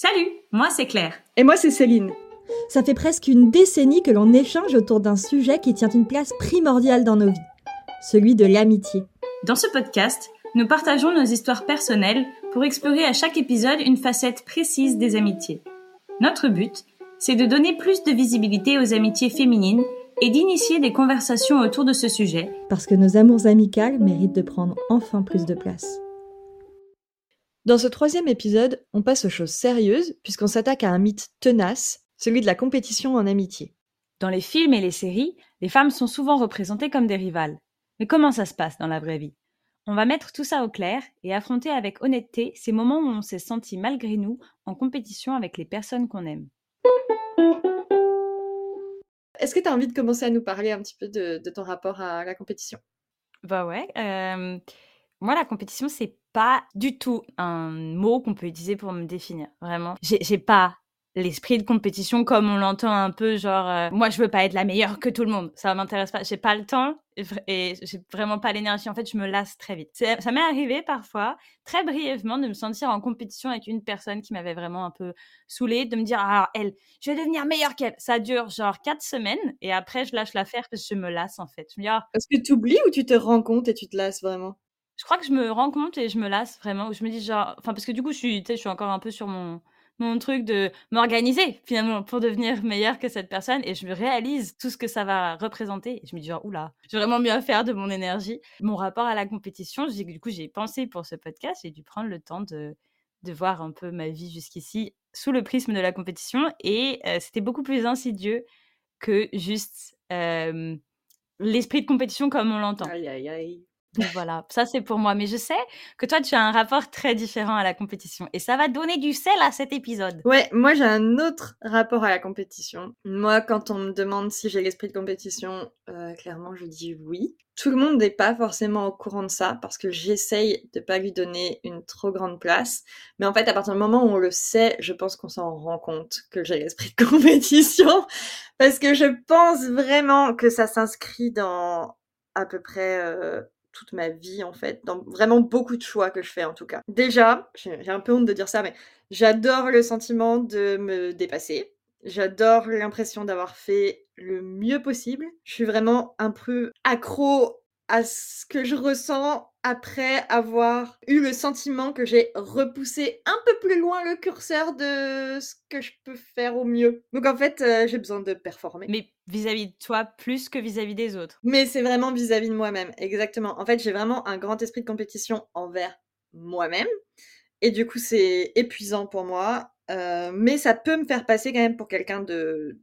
Salut, moi c'est Claire. Et moi c'est Céline. Ça fait presque une décennie que l'on échange autour d'un sujet qui tient une place primordiale dans nos vies, celui de l'amitié. Dans ce podcast, nous partageons nos histoires personnelles pour explorer à chaque épisode une facette précise des amitiés. Notre but, c'est de donner plus de visibilité aux amitiés féminines et d'initier des conversations autour de ce sujet. Parce que nos amours amicales méritent de prendre enfin plus de place. Dans ce troisième épisode, on passe aux choses sérieuses puisqu'on s'attaque à un mythe tenace, celui de la compétition en amitié. Dans les films et les séries, les femmes sont souvent représentées comme des rivales. Mais comment ça se passe dans la vraie vie? On va mettre tout ça au clair et affronter avec honnêteté ces moments où on s'est senti malgré nous en compétition avec les personnes qu'on aime. Est-ce que tu as envie de commencer à nous parler un petit peu de, ton rapport à la compétition? Bah ouais. Euh, moi, la compétition, c'est pas du tout un mot qu'on peut utiliser pour me définir. Vraiment. J'ai pas l'esprit de compétition comme on l'entend un peu genre euh, moi je veux pas être la meilleure que tout le monde. Ça m'intéresse pas. J'ai pas le temps et j'ai vraiment pas l'énergie. En fait je me lasse très vite. Ça m'est arrivé parfois très brièvement de me sentir en compétition avec une personne qui m'avait vraiment un peu saoulée de me dire ah elle je vais devenir meilleure qu'elle. Ça dure genre quatre semaines et après je lâche l'affaire parce que je me lasse en fait. Je dis, ah est-ce que tu oublies ou tu te rends compte et tu te lasses vraiment? Je crois que je me rends compte et je me lasse vraiment je me dis genre enfin parce que du coup je suis je suis encore un peu sur mon mon truc de m'organiser finalement pour devenir meilleure que cette personne et je me réalise tout ce que ça va représenter et je me dis genre oula j'ai vraiment mieux à faire de mon énergie mon rapport à la compétition du coup j'ai pensé pour ce podcast j'ai dû prendre le temps de de voir un peu ma vie jusqu'ici sous le prisme de la compétition et euh, c'était beaucoup plus insidieux que juste euh, l'esprit de compétition comme on l'entend. Aïe aïe aïe voilà, ça c'est pour moi. Mais je sais que toi, tu as un rapport très différent à la compétition. Et ça va donner du sel à cet épisode. Ouais, moi j'ai un autre rapport à la compétition. Moi, quand on me demande si j'ai l'esprit de compétition, euh, clairement je dis oui. Tout le monde n'est pas forcément au courant de ça parce que j'essaye de pas lui donner une trop grande place. Mais en fait, à partir du moment où on le sait, je pense qu'on s'en rend compte que j'ai l'esprit de compétition. Parce que je pense vraiment que ça s'inscrit dans à peu près... Euh, toute ma vie en fait, dans vraiment beaucoup de choix que je fais en tout cas. Déjà, j'ai un peu honte de dire ça, mais j'adore le sentiment de me dépasser. J'adore l'impression d'avoir fait le mieux possible. Je suis vraiment un peu accro à ce que je ressens après avoir eu le sentiment que j'ai repoussé un peu plus loin le curseur de ce que je peux faire au mieux. Donc en fait, euh, j'ai besoin de performer. Mais vis-à-vis de toi plus que vis-à-vis des autres. Mais c'est vraiment vis-à-vis de moi-même, exactement. En fait, j'ai vraiment un grand esprit de compétition envers moi-même. Et du coup, c'est épuisant pour moi. Euh, mais ça peut me faire passer quand même pour quelqu'un de,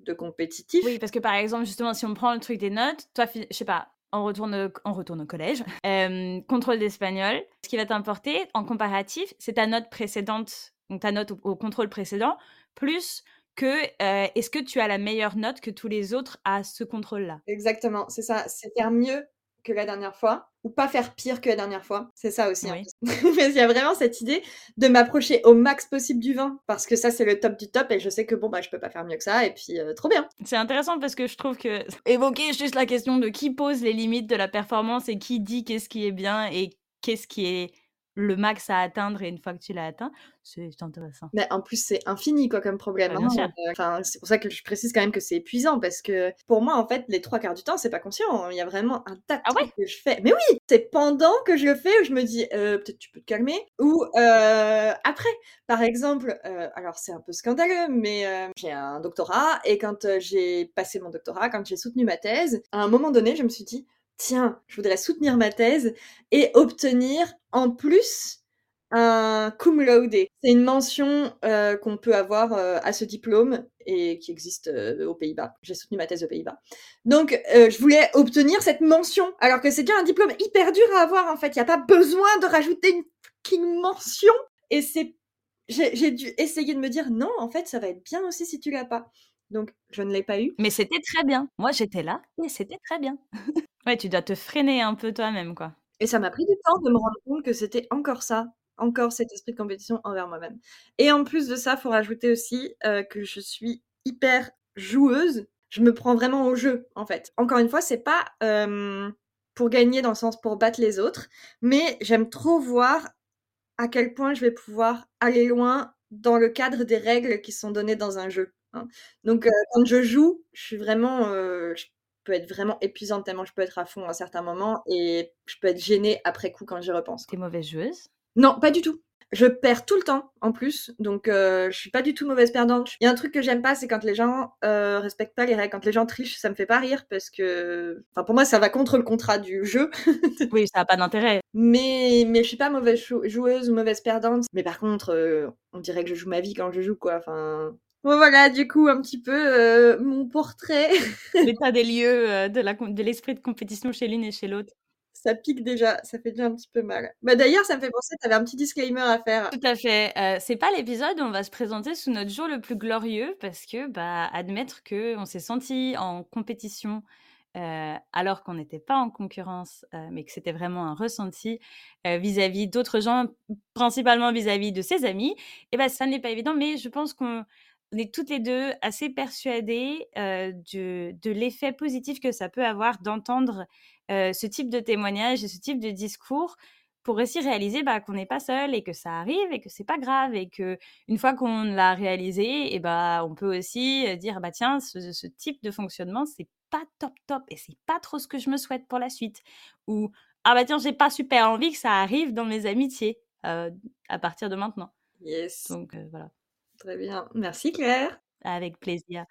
de compétitif. Oui, parce que par exemple, justement, si on prend le truc des notes, toi, je sais pas, on retourne, au collège. Euh, contrôle d'espagnol. Ce qui va t'importer en comparatif, c'est ta note précédente, donc ta note au, contrôle précédent, plus que euh, est-ce que tu as la meilleure note que tous les autres à ce contrôle-là? Exactement, c'est ça. C'est faire mieux que la dernière fois ou pas faire pire que la dernière fois. C'est ça aussi. Hein. Mais il y a vraiment cette idée de m'approcher au max possible du vin parce que ça c'est le top du top et je sais que bon bah je peux pas faire mieux que ça et puis euh, trop bien. C'est intéressant parce que je trouve que évoquer juste la question de qui pose les limites de la performance et qui dit qu'est-ce qui est bien et qu'est-ce qui est le max à atteindre et une fois que tu l'as atteint, c'est intéressant. Mais en plus, c'est infini quoi comme problème. Bah, hein. euh, enfin, c'est pour ça que je précise quand même que c'est épuisant parce que pour moi, en fait, les trois quarts du temps, c'est pas conscient. Il y a vraiment un tas de ah que je fais. Mais oui, c'est pendant que je le fais où je me dis euh, peut-être tu peux te calmer ou euh, après. Par exemple, alors c'est un peu scandaleux, mais j'ai un doctorat et quand j'ai passé mon doctorat, quand j'ai soutenu ma thèse, à un moment donné, je me suis dit tiens, je voudrais soutenir ma thèse et obtenir en plus un cum laude. C'est une mention euh, qu'on peut avoir euh, à ce diplôme et qui existe euh, aux Pays-Bas. J'ai soutenu ma thèse aux Pays-Bas. Donc, je voulais obtenir cette mention, alors que c'est déjà un diplôme hyper dur à avoir en fait. Il n'y a pas besoin de rajouter une fucking mention. Et c'est, j'ai dû essayer de me dire non, en fait, ça va être bien aussi si tu l'as pas. Donc, je ne l'ai pas eu. Mais c'était très bien. Moi, j'étais là et c'était très bien. Ouais, tu dois te freiner un peu toi-même, quoi. Et ça m'a pris du temps de me rendre compte que c'était encore ça, encore cet esprit de compétition envers moi-même. Et en plus de ça, il faut rajouter aussi euh, que je suis hyper joueuse. Je me prends vraiment au jeu, en fait. Encore une fois, c'est pas pour gagner dans le sens pour battre les autres, mais j'aime trop voir à quel point je vais pouvoir aller loin dans le cadre des règles qui sont données dans un jeu, hein. Donc quand je joue, je suis vraiment, je peux être vraiment épuisante tellement je peux être à fond à certains moments et je peux être gênée après coup quand j'y repense. Tu es mauvaise joueuse? Non, pas du tout. Je perds tout le temps en plus, donc euh, je suis pas du tout mauvaise perdante. Il y a un truc que j'aime pas, c'est quand les gens euh, respectent pas les règles, quand les gens trichent, ça me fait pas rire parce que, enfin pour moi ça va contre le contrat du jeu. oui, ça a pas d'intérêt. Mais mais je suis pas mauvaise joueuse ou mauvaise perdante. Mais par contre, euh, on dirait que je joue ma vie quand je joue quoi. Enfin, voilà, du coup, un petit peu euh, mon portrait. L'état des lieux de l'esprit de compétition chez l'une et chez l'autre ça pique déjà, ça fait déjà un petit peu mal. Bah d'ailleurs, ça me fait penser, tu avais un petit disclaimer à faire. Tout à fait. Euh, c'est pas l'épisode où on va se présenter sous notre jour le plus glorieux parce que, bah, admettre que on s'est senti en compétition euh, alors qu'on n'était pas en concurrence, euh, mais que c'était vraiment un ressenti vis-à-vis d'autres gens, principalement vis-à-vis de ses amis, et ben ça n'est pas évident, mais je pense qu'on est toutes les deux assez persuadées de, de l'effet positif que ça peut avoir d'entendre ce type de témoignage et ce type de discours pour aussi réaliser bah, qu'on n'est pas seul et que ça arrive et que c'est pas grave et que une fois qu'on l'a réalisé et bah on peut aussi dire bah tiens ce, type de fonctionnement c'est pas top top et c'est pas trop ce que je me souhaite pour la suite. Ou ah bah tiens j'ai pas super envie que ça arrive dans mes amitiés à partir de maintenant. Yes. Donc voilà très bien. Merci Claire. Avec plaisir.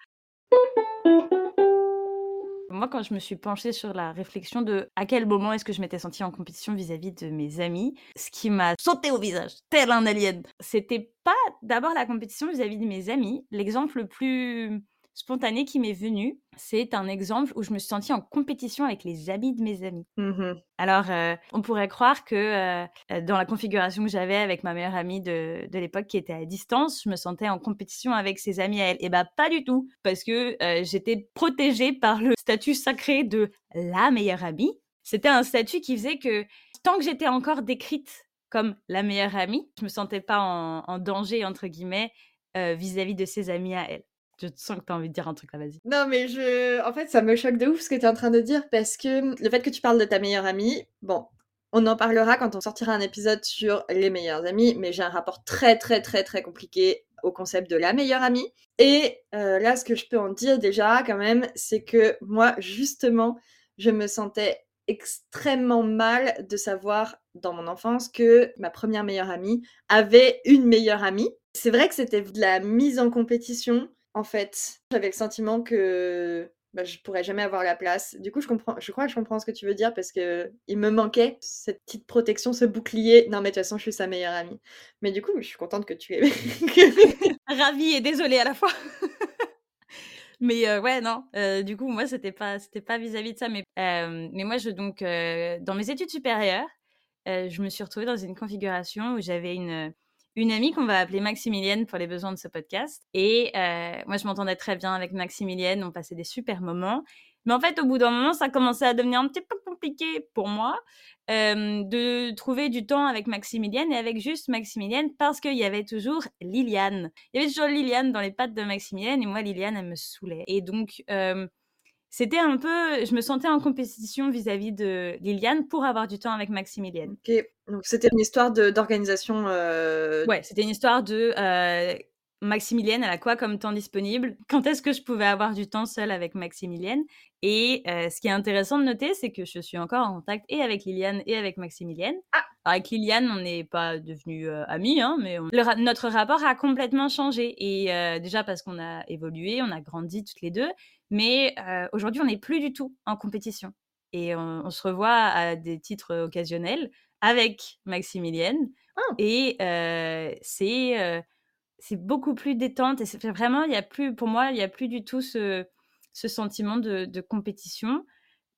Moi, quand je me suis penchée sur la réflexion de à quel moment est-ce que je m'étais sentie en compétition vis-à-vis de mes amis, ce qui m'a sauté au visage, tel un alien, c'était pas d'abord la compétition vis-à-vis de mes amis. L'exemple le plus spontané qui m'est venu, c'est un exemple où je me suis sentie en compétition avec les amis de mes amis. Mmh Alors, euh, on pourrait croire que euh, euh, dans la configuration que j'avais avec ma meilleure amie de, de l'époque qui était à distance, je me sentais en compétition avec ses amis à elle. Et eh bah pas du tout, parce que j'étais protégée par le statut sacré de la meilleure amie. C'était un statut qui faisait que tant que j'étais encore décrite comme la meilleure amie, je me sentais pas en, en danger entre guillemets vis-à-vis -vis de ses amis à elle. Je sens que tu as envie de dire un truc là, vas-y. Non, mais je. En fait, ça me choque de ouf ce que tu es en train de dire parce que le fait que tu parles de ta meilleure amie, bon, on en parlera quand on sortira un épisode sur les meilleures amies, mais j'ai un rapport très, très, très, très compliqué au concept de la meilleure amie. Et euh, là, ce que je peux en dire déjà, quand même, c'est que moi, justement, je me sentais extrêmement mal de savoir dans mon enfance que ma première meilleure amie avait une meilleure amie. C'est vrai que c'était de la mise en compétition en fait. J'avais le sentiment que bah, je pourrais jamais avoir la place. Du coup, je comprends, je crois que je comprends ce que tu veux dire parce que il me manquait cette petite protection, ce bouclier. Non, mais de toute façon, je suis sa meilleure amie. Mais du coup, je suis contente que tu aies. Ravie et désolée à la fois. mais euh, ouais, non. Euh, du coup, moi, c'était pas, c'était pas vis-à-vis de ça. Mais, euh, mais moi, je donc dans mes études supérieures, je me suis retrouvée dans une configuration où j'avais une une amie qu'on va appeler Maximilienne pour les besoins de ce podcast. Et euh, moi, je m'entendais très bien avec Maximilienne, on passait des super moments. Mais en fait, au bout d'un moment, ça commençait à devenir un petit peu compliqué pour moi euh, de trouver du temps avec Maximilienne et avec juste Maximilienne parce qu'il y avait toujours Liliane. Il y avait toujours Liliane dans les pattes de Maximilienne et moi, Liliane, elle me saoulait. Et donc, euh, c'était un peu, je me sentais en compétition vis-à-vis de Liliane pour avoir du temps avec Maximilienne. Ok, donc c'était une histoire d'organisation. Euh... Ouais, c'était une histoire de euh, Maximilienne, elle a quoi comme temps disponible? Quand est-ce que je pouvais avoir du temps seule avec Maximilienne? Et euh, ce qui est intéressant de noter, c'est que je suis encore en contact et avec Liliane et avec Maximilienne. Ah. avec Liliane, on n'est pas devenus amis, hein, mais notre rapport a complètement changé. Et déjà parce qu'on a évolué, on a grandi toutes les deux, mais aujourd'hui, on n'est plus du tout en compétition. Et on, se revoit à des titres occasionnels avec Maximilienne. Ah. Et c'est c'est beaucoup plus détente. Et vraiment, il y a plus, pour moi, il n'y a plus du tout ce, ce sentiment de, de, compétition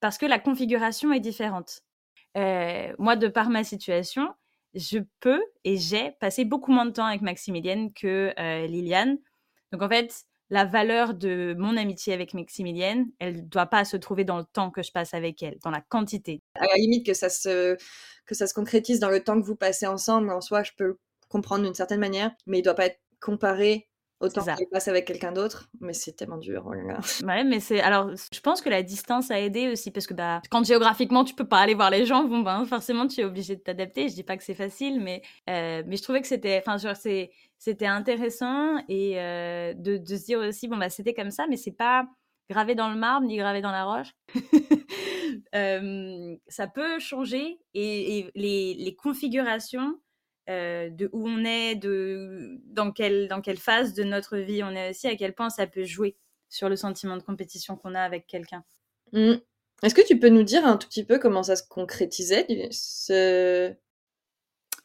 parce que la configuration est différente. moi, de par ma situation, je peux et j'ai passé beaucoup moins de temps avec Maximilienne que Liliane. Donc en fait, la valeur de mon amitié avec Maximilienne, elle ne doit pas se trouver dans le temps que je passe avec elle, dans la quantité. À la limite que ça se, que ça se concrétise dans le temps que vous passez ensemble, en soi, je peux comprendre d'une certaine manière, mais il ne doit pas être comparé autant qu'elle passe avec quelqu'un d'autre, mais c'est tellement dur. Oh ouais, mais c'est alors je pense que la distance a aidé aussi parce que bah quand géographiquement tu peux pas aller voir les gens, bon ben forcément tu es obligé de t'adapter. Je dis pas que c'est facile, mais euh, mais je trouvais que c'était enfin genre c'est c'était intéressant et euh, de, de se dire aussi bon bah c'était comme ça, mais c'est pas gravé dans le marbre ni gravé dans la roche. ça peut changer et, les, les, configurations de où on est, de dans quelle, dans quelle phase de notre vie on est aussi, à quel point ça peut jouer sur le sentiment de compétition qu'on a avec quelqu'un. Mmh. Est-ce que tu peux nous dire un tout petit peu comment ça se concrétisait, ce,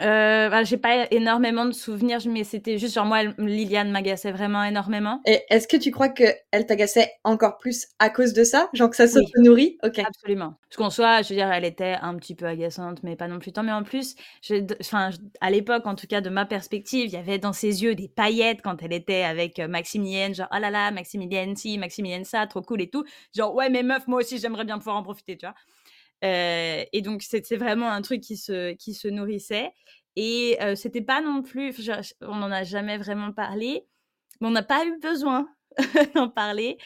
euh, bah, j'ai pas énormément de souvenirs, mais c'était juste genre moi, Liliane m'agaçait vraiment énormément. Et est-ce que tu crois qu'elle t'agaçait encore plus à cause de ça? Genre que ça se nourrit Ok. Absolument. Parce qu'en soi, je veux dire, elle était un petit peu agaçante, mais pas non plus tant. Mais en plus, enfin, à l'époque, en tout cas, de ma perspective, il y avait dans ses yeux des paillettes quand elle était avec euh, Maximilienne, genre oh là là, Maximilienne si, Maximilienne ça, trop cool et tout. Genre ouais, mais meuf, moi aussi, j'aimerais bien pouvoir en profiter, tu vois. Euh, et donc, c'est vraiment un truc qui se, qui se nourrissait. Et euh, c'était pas non plus, on n'en a jamais vraiment parlé, mais on n'a pas eu besoin d'en parler.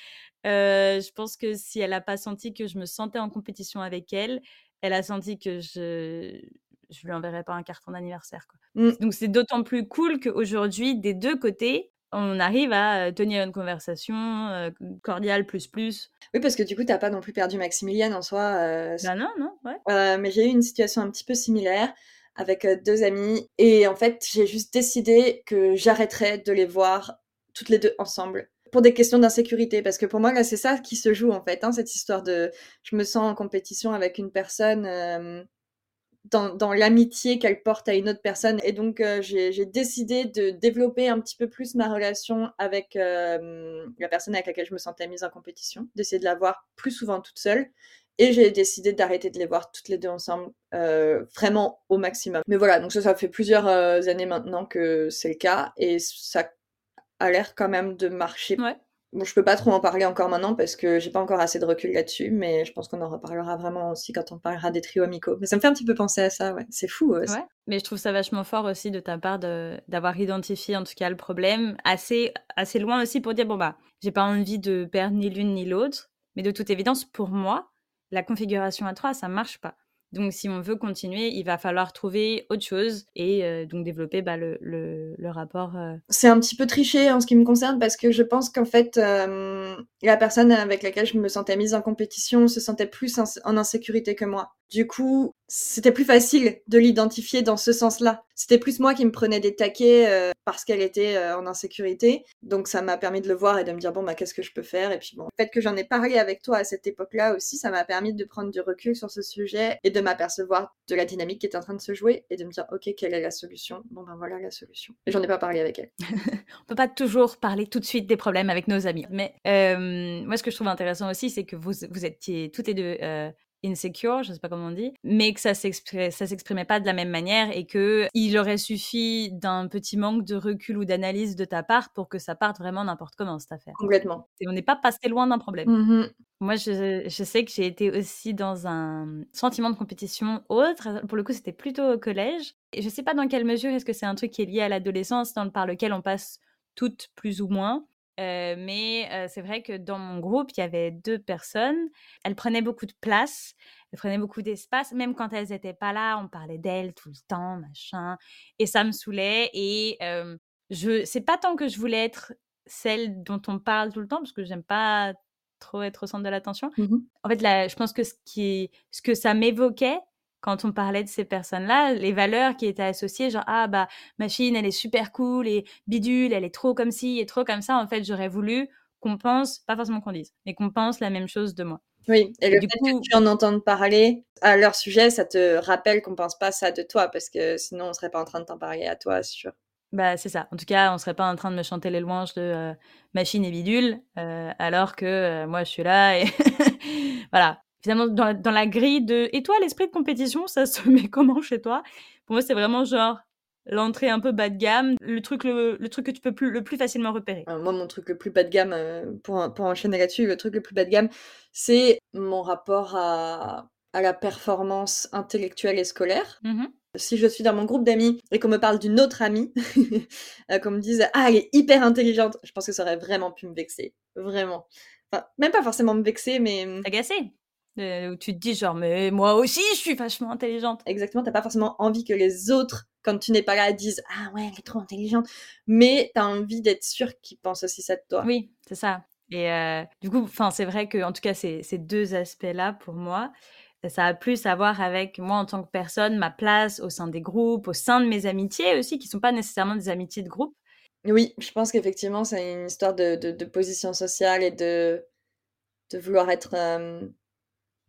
Euh, je pense que si elle n'a pas senti que je me sentais en compétition avec elle, elle a senti que je je lui enverrais pas un carton d'anniversaire. Mmh. Donc c'est d'autant plus cool qu'aujourd'hui, des deux côtés, on arrive à tenir une conversation cordiale plus plus. Oui, parce que du coup, tu n'as pas non plus perdu Maximilienne en soi. bah non, non, ouais. mais j'ai eu une situation un petit peu similaire avec deux amis et en fait, j'ai juste décidé que j'arrêterais de les voir toutes les deux ensemble pour des questions d'insécurité parce que pour moi là c'est ça qui se joue en fait hein, cette histoire de je me sens en compétition avec une personne dans, l'amitié qu'elle porte à une autre personne. Et donc, euh, j'ai décidé de développer un petit peu plus ma relation avec euh, la personne avec laquelle je me sentais mise en compétition, d'essayer de la voir plus souvent toute seule. Et j'ai décidé d'arrêter de les voir toutes les deux ensemble, euh, vraiment au maximum. Mais voilà, donc ça, ça fait plusieurs années maintenant que c'est le cas. Et ça a l'air quand même de marcher ouais. Bon, je peux pas trop en parler encore maintenant parce que j'ai pas encore assez de recul là-dessus, mais je pense qu'on en reparlera vraiment aussi quand on parlera des trios amicaux. Mais ça me fait un petit peu penser à ça, ouais. C'est fou. Ouais. Mais je trouve ça vachement fort aussi de ta part d'avoir identifié en tout cas le problème assez, assez loin aussi pour dire bon bah j'ai pas envie de perdre ni l'une ni l'autre, mais de toute évidence pour moi la configuration à trois ça marche pas. Donc, si on veut continuer, il va falloir trouver autre chose et euh, donc développer bah, le, le, le, rapport. Euh. C'est un petit peu triché en ce qui me concerne parce que je pense qu'en fait, euh, la personne avec laquelle je me sentais mise en compétition se sentait plus en insécurité que moi. Du coup, c'était plus facile de l'identifier dans ce sens-là. C'était plus moi qui me prenais des taquets euh, parce qu'elle était euh, en insécurité. Donc ça m'a permis de le voir et de me dire bon bah qu'est-ce que je peux faire? Et puis bon, le fait que j'en ai parlé avec toi à cette époque-là aussi, ça m'a permis de prendre du recul sur ce sujet et de m'apercevoir de la dynamique qui est en train de se jouer et de me dire ok quelle est la solution? Bon ben voilà la solution. Et j'en ai pas parlé avec elle. On peut pas toujours parler tout de suite des problèmes avec nos amis, mais euh, moi ce que je trouve intéressant aussi c'est que vous vous étiez toutes les deux insecure, je sais pas comment on dit, mais que ça s'exprimait pas de la même manière et que il aurait suffi d'un petit manque de recul ou d'analyse de ta part pour que ça parte vraiment n'importe comment cette affaire. Complètement. Et on n'est pas passé loin d'un problème. Mmh Moi, je, je, sais que j'ai été aussi dans un sentiment de compétition autre. Pour le coup, c'était plutôt au collège. Et je sais pas dans quelle mesure est-ce que c'est un truc qui est lié à l'adolescence, par lequel on passe toutes plus ou moins. Euh, mais c'est vrai que dans mon groupe, il y avait deux personnes. Elles prenaient beaucoup de place, elles prenaient beaucoup d'espace. Même quand elles n'étaient pas là, on parlait d'elles tout le temps, machin. Et ça me saoulait. Et je, c'est pas tant que je voulais être celle dont on parle tout le temps, parce que j'aime pas trop être au centre de l'attention. Mmh en fait, là, je pense que ce, qui, ce que ça m'évoquait, quand on parlait de ces personnes-là, les valeurs qui étaient associées, genre ah bah machine elle est super cool et bidule elle est trop comme ci et trop comme ça. En fait, j'aurais voulu qu'on pense, pas forcément qu'on dise, mais qu'on pense la même chose de moi. Oui, et, le fait que tu en entendes parler à leur sujet, ça te rappelle qu'on pense pas ça de toi, parce que sinon on serait pas en train de t'en parler à toi, c'est sûr. Bah c'est ça. En tout cas, on serait pas en train de me chanter les louanges de euh, machine et bidule, euh, alors que euh, moi je suis là et voilà finalement dans, la grille de et toi l'esprit de compétition ça se met comment chez toi? Pour moi c'est vraiment genre l'entrée un peu bas de gamme le truc le, truc que tu peux plus le plus facilement repérer. Euh, moi mon truc le plus bas de gamme euh, pour pour enchaîner là-dessus le truc le plus bas de gamme c'est mon rapport à à la performance intellectuelle et scolaire. Mmh Si je suis dans mon groupe d'amis et qu'on me parle d'une autre amie, euh, qu'on me dise ah elle est hyper intelligente, je pense que ça aurait vraiment pu me vexer, vraiment. Enfin, même pas forcément me vexer, mais mmh. Agacer. Euh, où tu te dis genre mais moi aussi je suis vachement intelligente. Exactement, t'as pas forcément envie que les autres quand tu n'es pas là disent ah ouais elle est trop intelligente, mais t'as envie d'être sûr qu'ils pensent aussi ça de toi. Oui, c'est ça. Et euh, du coup, enfin c'est vrai que en tout cas ces, ces deux aspects là pour moi, ça a plus à voir avec moi en tant que personne, ma place au sein des groupes, au sein de mes amitiés aussi, qui sont pas nécessairement des amitiés de groupe. Oui, je pense qu'effectivement, c'est une histoire de, de, position sociale et de, de vouloir être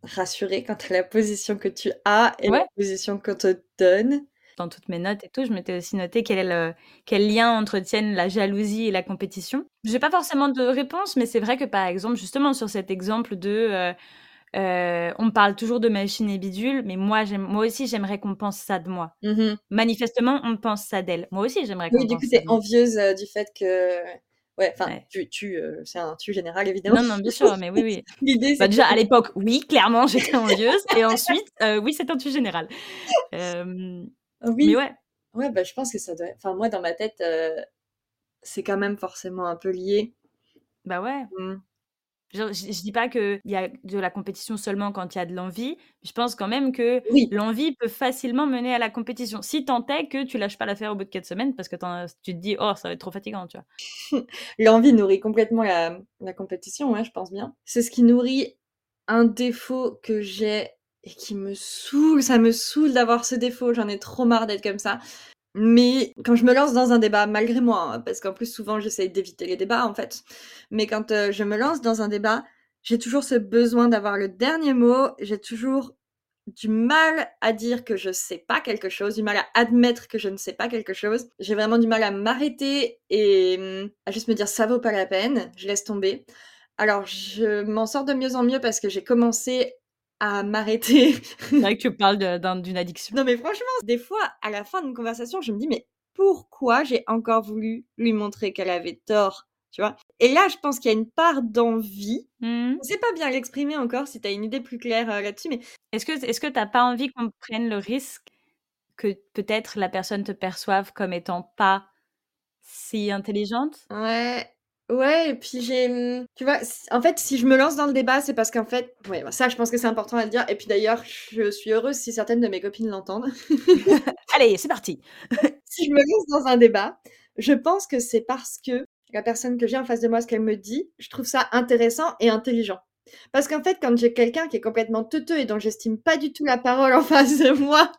rassuré quant à la position que tu as et la position qu'on te donne. Dans toutes mes notes et tout, je m'étais aussi noté quel, est le, quel lien entretiennent la jalousie et la compétition. Je n'ai pas forcément de réponse, mais c'est vrai que par exemple, justement sur cet exemple de euh, on me parle toujours de machine et bidule, mais moi, moi aussi, j'aimerais qu'on pense ça de moi. Mmh Manifestement, on pense ça d'elle. Moi aussi, j'aimerais qu'on oui, pense ça. Oui, du coup, t'es envieuse euh, du fait que. Ouais, enfin, tu, tu euh, c'est un tu général, évidemment. Non, non, bien sûr, mais oui, oui. L'idée, bah, déjà, à l'époque, oui, clairement, j'étais envieuse. et ensuite, oui, c'est un tu général. oui. Mais ouais. Ouais, bah, je pense que ça doit. Enfin, moi, dans ma tête, c'est quand même forcément un peu lié. Bah ouais. Mmh. Je, je, dis pas qu'il y a de la compétition seulement quand il y a de l'envie. Je pense quand même que l'envie peut facilement mener à la compétition. Si tant est que tu lâches pas l'affaire au bout de quatre semaines parce que tu te dis, oh, ça va être trop fatigant, tu vois. l'envie nourrit complètement la, la compétition, ouais, je pense bien. C'est ce qui nourrit un défaut que j'ai et qui me saoule. Ça me saoule d'avoir ce défaut. J'en ai trop marre d'être comme ça. Mais quand je me lance dans un débat, malgré moi, hein, parce qu'en plus souvent j'essaye d'éviter les débats en fait, mais quand euh, je me lance dans un débat, j'ai toujours ce besoin d'avoir le dernier mot, j'ai toujours du mal à dire que je sais pas quelque chose, du mal à admettre que je ne sais pas quelque chose. J'ai vraiment du mal à m'arrêter et hum, à juste me dire ça vaut pas la peine, je laisse tomber. Alors je m'en sors de mieux en mieux parce que j'ai commencé à m'arrêter. C'est vrai que tu parles d'une addiction. Non mais franchement, des fois, à la fin d'une conversation, je me dis mais pourquoi j'ai encore voulu lui montrer qu'elle avait tort tu vois? Et là, je pense qu'il y a une part d'envie. Mmh. Je ne sais pas bien l'exprimer encore si tu as une idée plus claire euh, là-dessus, mais... Est-ce que est-ce que tu n'as pas envie qu'on prenne le risque que peut-être la personne te perçoive comme étant pas si intelligente? Ouais, Ouais, et puis j'ai, mmh, tu vois, en fait, si je me lance dans le débat, c'est parce qu'en fait, ouais, bah, ça, je pense que c'est important à le dire. Et puis d'ailleurs, je suis heureuse si certaines de mes copines l'entendent. Allez, c'est parti. si je me lance dans un débat, je pense que c'est parce que la personne que j'ai en face de moi, ce qu'elle me dit, je trouve ça intéressant et intelligent. Parce qu'en fait, quand j'ai quelqu'un qui est complètement teuteux et dont j'estime pas du tout la parole en face de moi,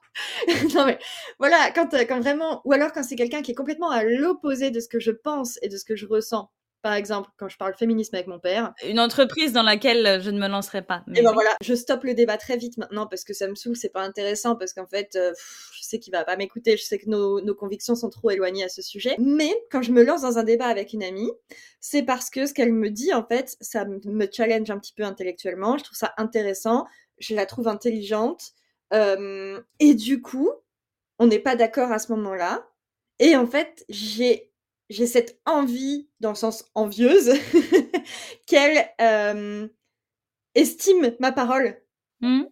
non mais voilà, quand, quand vraiment, ou alors quand c'est quelqu'un qui est complètement à l'opposé de ce que je pense et de ce que je ressens, par exemple, quand je parle féminisme avec mon père. Une entreprise dans laquelle je ne me lancerai pas. Et ben voilà, je stoppe le débat très vite maintenant parce que ça me saoule, c'est pas intéressant parce qu'en fait, euh, je sais qu'il va pas m'écouter, je sais que nos, nos, convictions sont trop éloignées à ce sujet. Mais quand je me lance dans un débat avec une amie, c'est parce que ce qu'elle me dit, en fait, ça me challenge un petit peu intellectuellement, je trouve ça intéressant, je la trouve intelligente. Euh, et du coup, on n'est pas d'accord à ce moment-là. Et en fait, j'ai j'ai cette envie, dans le sens envieuse, qu'elle estime ma parole. Mmh.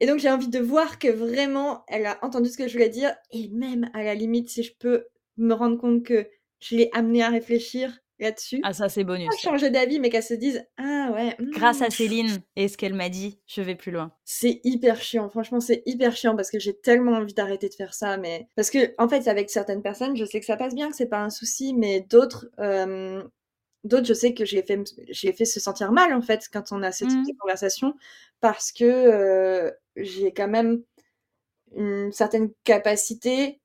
Et donc j'ai envie de voir que vraiment elle a entendu ce que je voulais dire et même à la limite si je peux me rendre compte que je l'ai amenée à réfléchir là-dessus. Ah, ça, c'est bonus. Pas changer d'avis, mais qu'elle se dise Ah ouais. Grâce à. Céline et ce qu'elle m'a dit, je vais plus loin. C'est hyper chiant. Franchement, c'est hyper chiant parce que j'ai tellement envie d'arrêter de faire ça. Mais parce que, en fait, avec certaines personnes, je sais que ça passe bien, que c'est pas un souci, mais d'autres. D'autres, je sais que fais, je les fais se sentir mal, en fait, quand on a ce type mmh. conversation, parce que j'ai quand même une certaine capacité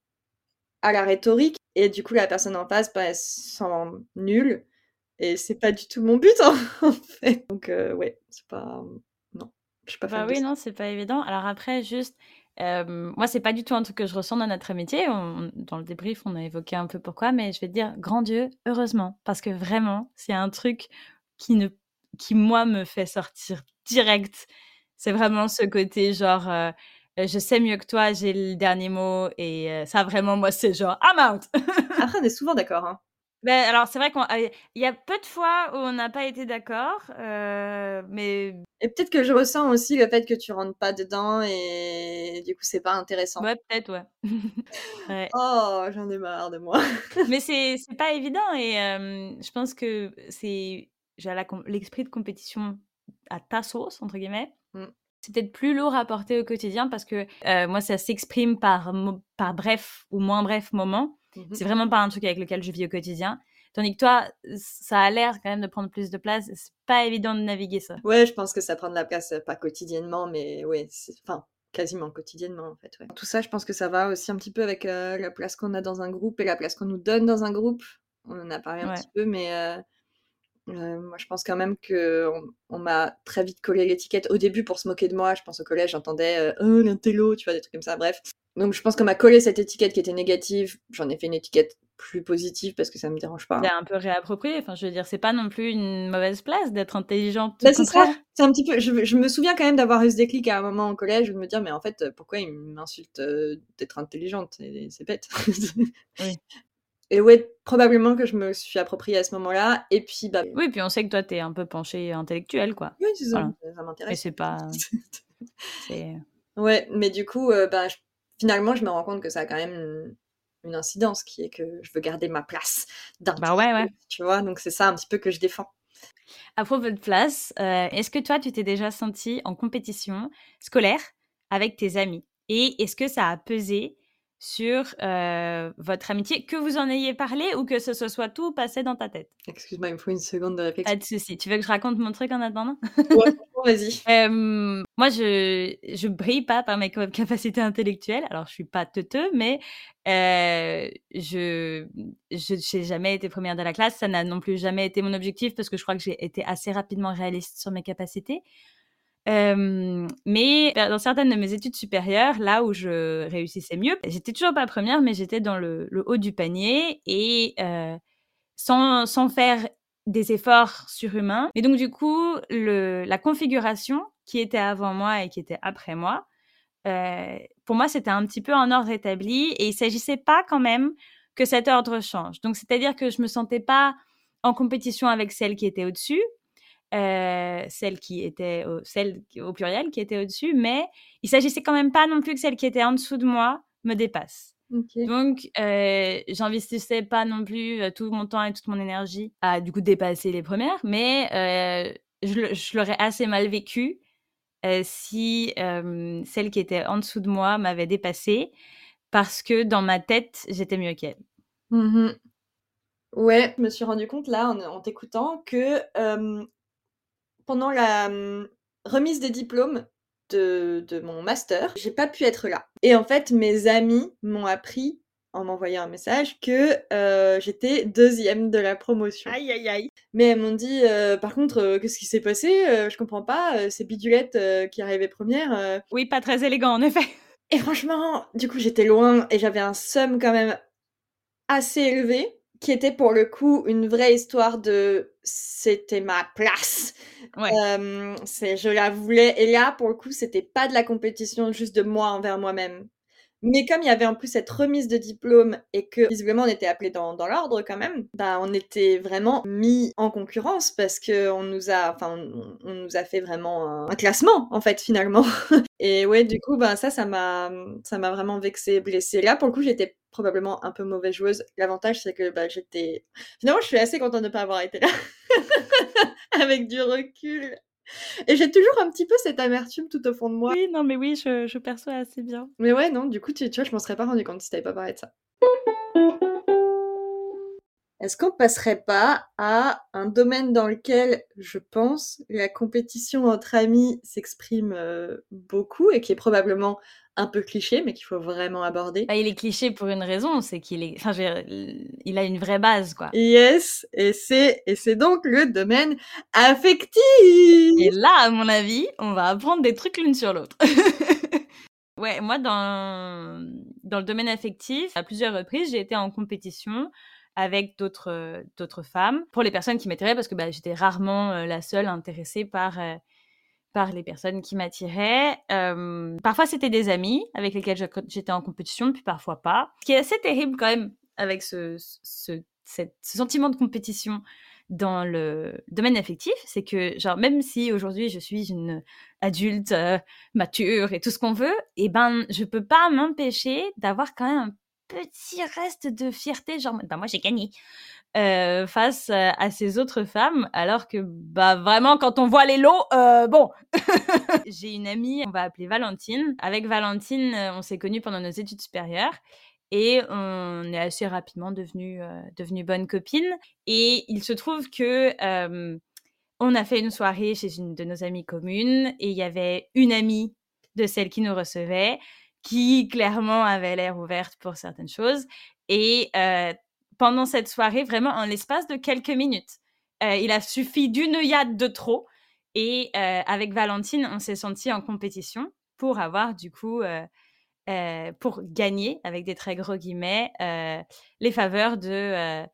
à la rhétorique et du coup la personne en face bah, elle se sent nulle. Et c'est pas du tout mon but en fait. Donc euh, ouais c'est pas non je suis pas bah oui non c'est pas évident. Alors après juste moi c'est pas du tout un truc que je ressens dans notre métier dans le débrief on a évoqué un peu pourquoi mais je vais te dire grand Dieu heureusement. Parce que vraiment c'est un truc qui ne qui moi me fait sortir direct. C'est vraiment ce côté genre euh, euh, je sais mieux que toi, j'ai le dernier mot et euh, ça vraiment moi c'est genre I'm out. Après on est souvent d'accord. Hein. Ben, alors c'est vrai qu'il y a peu de fois où on n'a pas été d'accord, euh, mais et peut-être que je ressens aussi le fait que tu rentres pas dedans et du coup, c'est pas intéressant. Ouais, peut-être, ouais. Ouais. Oh, j'en ai marre de moi. Mais c'est c'est pas évident et je pense que c'est j'ai l'esprit de compétition «à ta sauce» entre guillemets. Mmh. C'est peut-être plus lourd à porter au quotidien parce que, moi ça s'exprime par par bref ou moins bref moment. Mmh c'est vraiment pas un truc avec lequel je vis au quotidien. Tandis que toi, ça a l'air quand même de prendre plus de place. C'est pas évident de naviguer ça. Ouais, je pense que ça prend de la place, pas quotidiennement, mais ouais, enfin, quasiment quotidiennement en fait. Ouais. Tout ça, je pense que ça va aussi un petit peu avec la place qu'on a dans un groupe et la place qu'on nous donne dans un groupe. On en a parlé un petit peu, mais moi je pense quand même que on, m'a très vite collé l'étiquette. Au début, pour se moquer de moi, je pense au collège, j'entendais oh l'intello, tu vois, des trucs comme ça. Bref, donc je pense qu'on m'a collé cette étiquette qui était négative. J'en ai fait une étiquette plus positive parce que ça me dérange pas. C'est un peu réapproprié. Enfin, je veux dire, c'est pas non plus une mauvaise place d'être intelligente. Bah, c'est ça. C'est un petit peu. Je, me souviens quand même d'avoir eu ce déclic à un moment au collège de me dire, mais en fait, pourquoi il m'insulte euh, d'être intelligente? C'est bête. oui. Et ouais, probablement que je me suis appropriée à ce moment-là. Et puis, bah. Oui, puis on sait que toi, t'es un peu penché intellectuel, quoi. Oui, c'est ça. Ça m'intéresse. Mais c'est pas. ouais, mais du coup, euh, bah, finalement, je me rends compte que ça a quand même une, incidence qui est que je veux garder ma place Bah ouais, ouais. Tu vois, donc c'est ça un petit peu que je défends. À propos de place, euh, est-ce que toi, tu t'es déjà senti en compétition scolaire avec tes amis? Et est-ce que ça a pesé sur votre amitié, que vous en ayez parlé ou que ce soit tout passé dans ta tête. Excuse-moi, il me faut une seconde de réflexion. Pas de souci. Tu veux que je raconte mon truc en attendant? Ouais, vas-y. moi, je je brille pas par mes capacités intellectuelles. Alors, je suis pas teuteux, mais je je n'ai jamais été première de la classe. Ça n'a non plus jamais été mon objectif parce que je crois que j'ai été assez rapidement réaliste sur mes capacités mais dans certaines de mes études supérieures, là où je réussissais mieux, j'étais toujours pas première, mais j'étais dans le, haut du panier et sans, sans, faire des efforts surhumains. Et donc, du coup, la configuration qui était avant moi et qui était après moi, pour moi, c'était un petit peu un ordre établi et il s'agissait pas quand même que cet ordre change. Donc, c'est-à-dire que je me sentais pas en compétition avec celle qui était au-dessus, celle qui était au, celle au pluriel qui était au-dessus, mais il s'agissait quand même pas non plus que celle qui était en dessous de moi me dépasse. Donc, euh, j'investissais pas non plus tout mon temps et toute mon énergie à du coup dépasser les premières, mais je, l'aurais assez mal vécu si celle qui était en dessous de moi m'avait dépassée parce que dans ma tête, j'étais mieux qu'elle. Mmh ouais, je me suis rendu compte là en, en t'écoutant que pendant la mmh, remise des diplômes de, mon master, j'ai pas pu être là. Et en fait, mes amis m'ont appris en m'envoyant un message que j'étais deuxième de la promotion. Aïe aïe aïe. Mais elles m'ont dit par contre qu'est-ce qui s'est passé Je comprends pas, c'est Bidulette qui arrivait première. Oui, pas très élégant en effet. Et franchement, du coup, j'étais loin et j'avais un somme quand même assez élevé qui était pour le coup une vraie histoire de c'était ma place. c'est je la voulais et là pour le coup c'était pas de la compétition juste de moi envers moi-même. Mais comme il y avait en plus cette remise de diplôme et que visiblement on était appelé dans, dans l'ordre quand même, bah on était vraiment mis en concurrence parce que on nous a, enfin on, nous a fait vraiment un, classement en fait finalement. et ouais du coup bah ça ça m'a ça m'a vraiment vexé, blessé. Là pour le coup j'étais probablement un peu mauvaise joueuse. L'avantage, c'est que bah, j'étais. Finalement, je suis assez contente de ne pas avoir été là. Avec du recul. Et j'ai toujours un petit peu cette amertume tout au fond de moi. Oui, non, mais oui, je, perçois assez bien. Mais ouais, non, du coup, tu, tu vois, je m'en serais pas rendu compte si t'avais pas parlé de ça. Est-ce qu'on passerait pas à un domaine dans lequel, je pense, la compétition entre amis s'exprime euh, beaucoup et qui est probablement un peu cliché, mais qu'il faut vraiment aborder? Bah, il est cliché pour une raison, c'est qu'il est, enfin, il a une vraie base, quoi. Yes, et c'est, et c'est donc le domaine affectif. Et là, à mon avis, on va apprendre des trucs l'une sur l'autre. ouais, moi, dans, dans le domaine affectif, à plusieurs reprises, j'ai été en compétition avec d'autres d'autres femmes pour les personnes qui m'attiraient parce que bah, j'étais rarement la seule intéressée par par les personnes qui m'attiraient. parfois, c'était des amis avec lesquels j'étais en compétition, puis parfois pas. Ce qui est assez terrible quand même avec ce, sentiment de compétition dans le domaine affectif, c'est que, genre, même si aujourd'hui je suis une adulte euh, mature et tout ce qu'on veut, et eh ben, je peux pas m'empêcher d'avoir quand même un petit reste de fierté, genre, bah, moi j'ai gagné. Euh, face à ces autres femmes, alors que bah vraiment quand on voit les lots, euh, bon. J'ai une amie, on va appeler Valentine. Avec Valentine, on s'est connus pendant nos études supérieures et on est assez rapidement devenues devenu bonnes copines. Et il se trouve que on a fait une soirée chez une de nos amies communes et il y avait une amie de celle qui nous recevait qui clairement avait l'air ouverte pour certaines choses. Et pendant cette soirée, vraiment en l'espace de quelques minutes. Il a suffi d'une œillade de trop. Et avec Valentine, on s'est senti en compétition pour avoir du coup, pour gagner, avec des très gros guillemets, les faveurs de,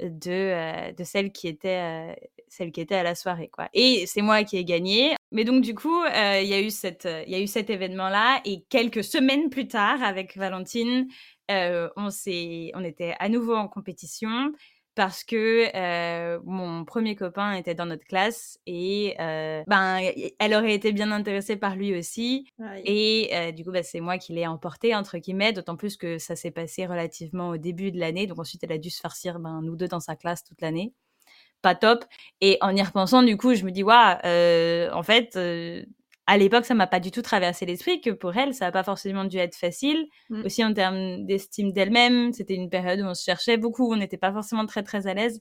de, de celle, qui était, celle qui était à la soirée. Quoi. Et c'est moi qui ai gagné. Mais donc du coup, il y, a eu cette, y a eu cet événement-là. Et quelques semaines plus tard, avec Valentine, on, on était à nouveau en compétition parce que mon premier copain était dans notre classe et ben elle aurait été bien intéressée par lui aussi et du coup bah, c'est moi qui l'ai emporté entre guillemets d'autant plus que ça s'est passé relativement au début de l'année donc ensuite elle a dû se farcir ben, nous deux dans sa classe toute l'année pas top et en y repensant du coup je me dis waouh en fait à l'époque, ça m'a pas du tout traversé l'esprit que pour elle, ça n'a pas forcément dû être facile. Mmh. Aussi en termes d'estime d'elle-même, c'était une période où on se cherchait beaucoup, on n'était pas forcément très très à l'aise.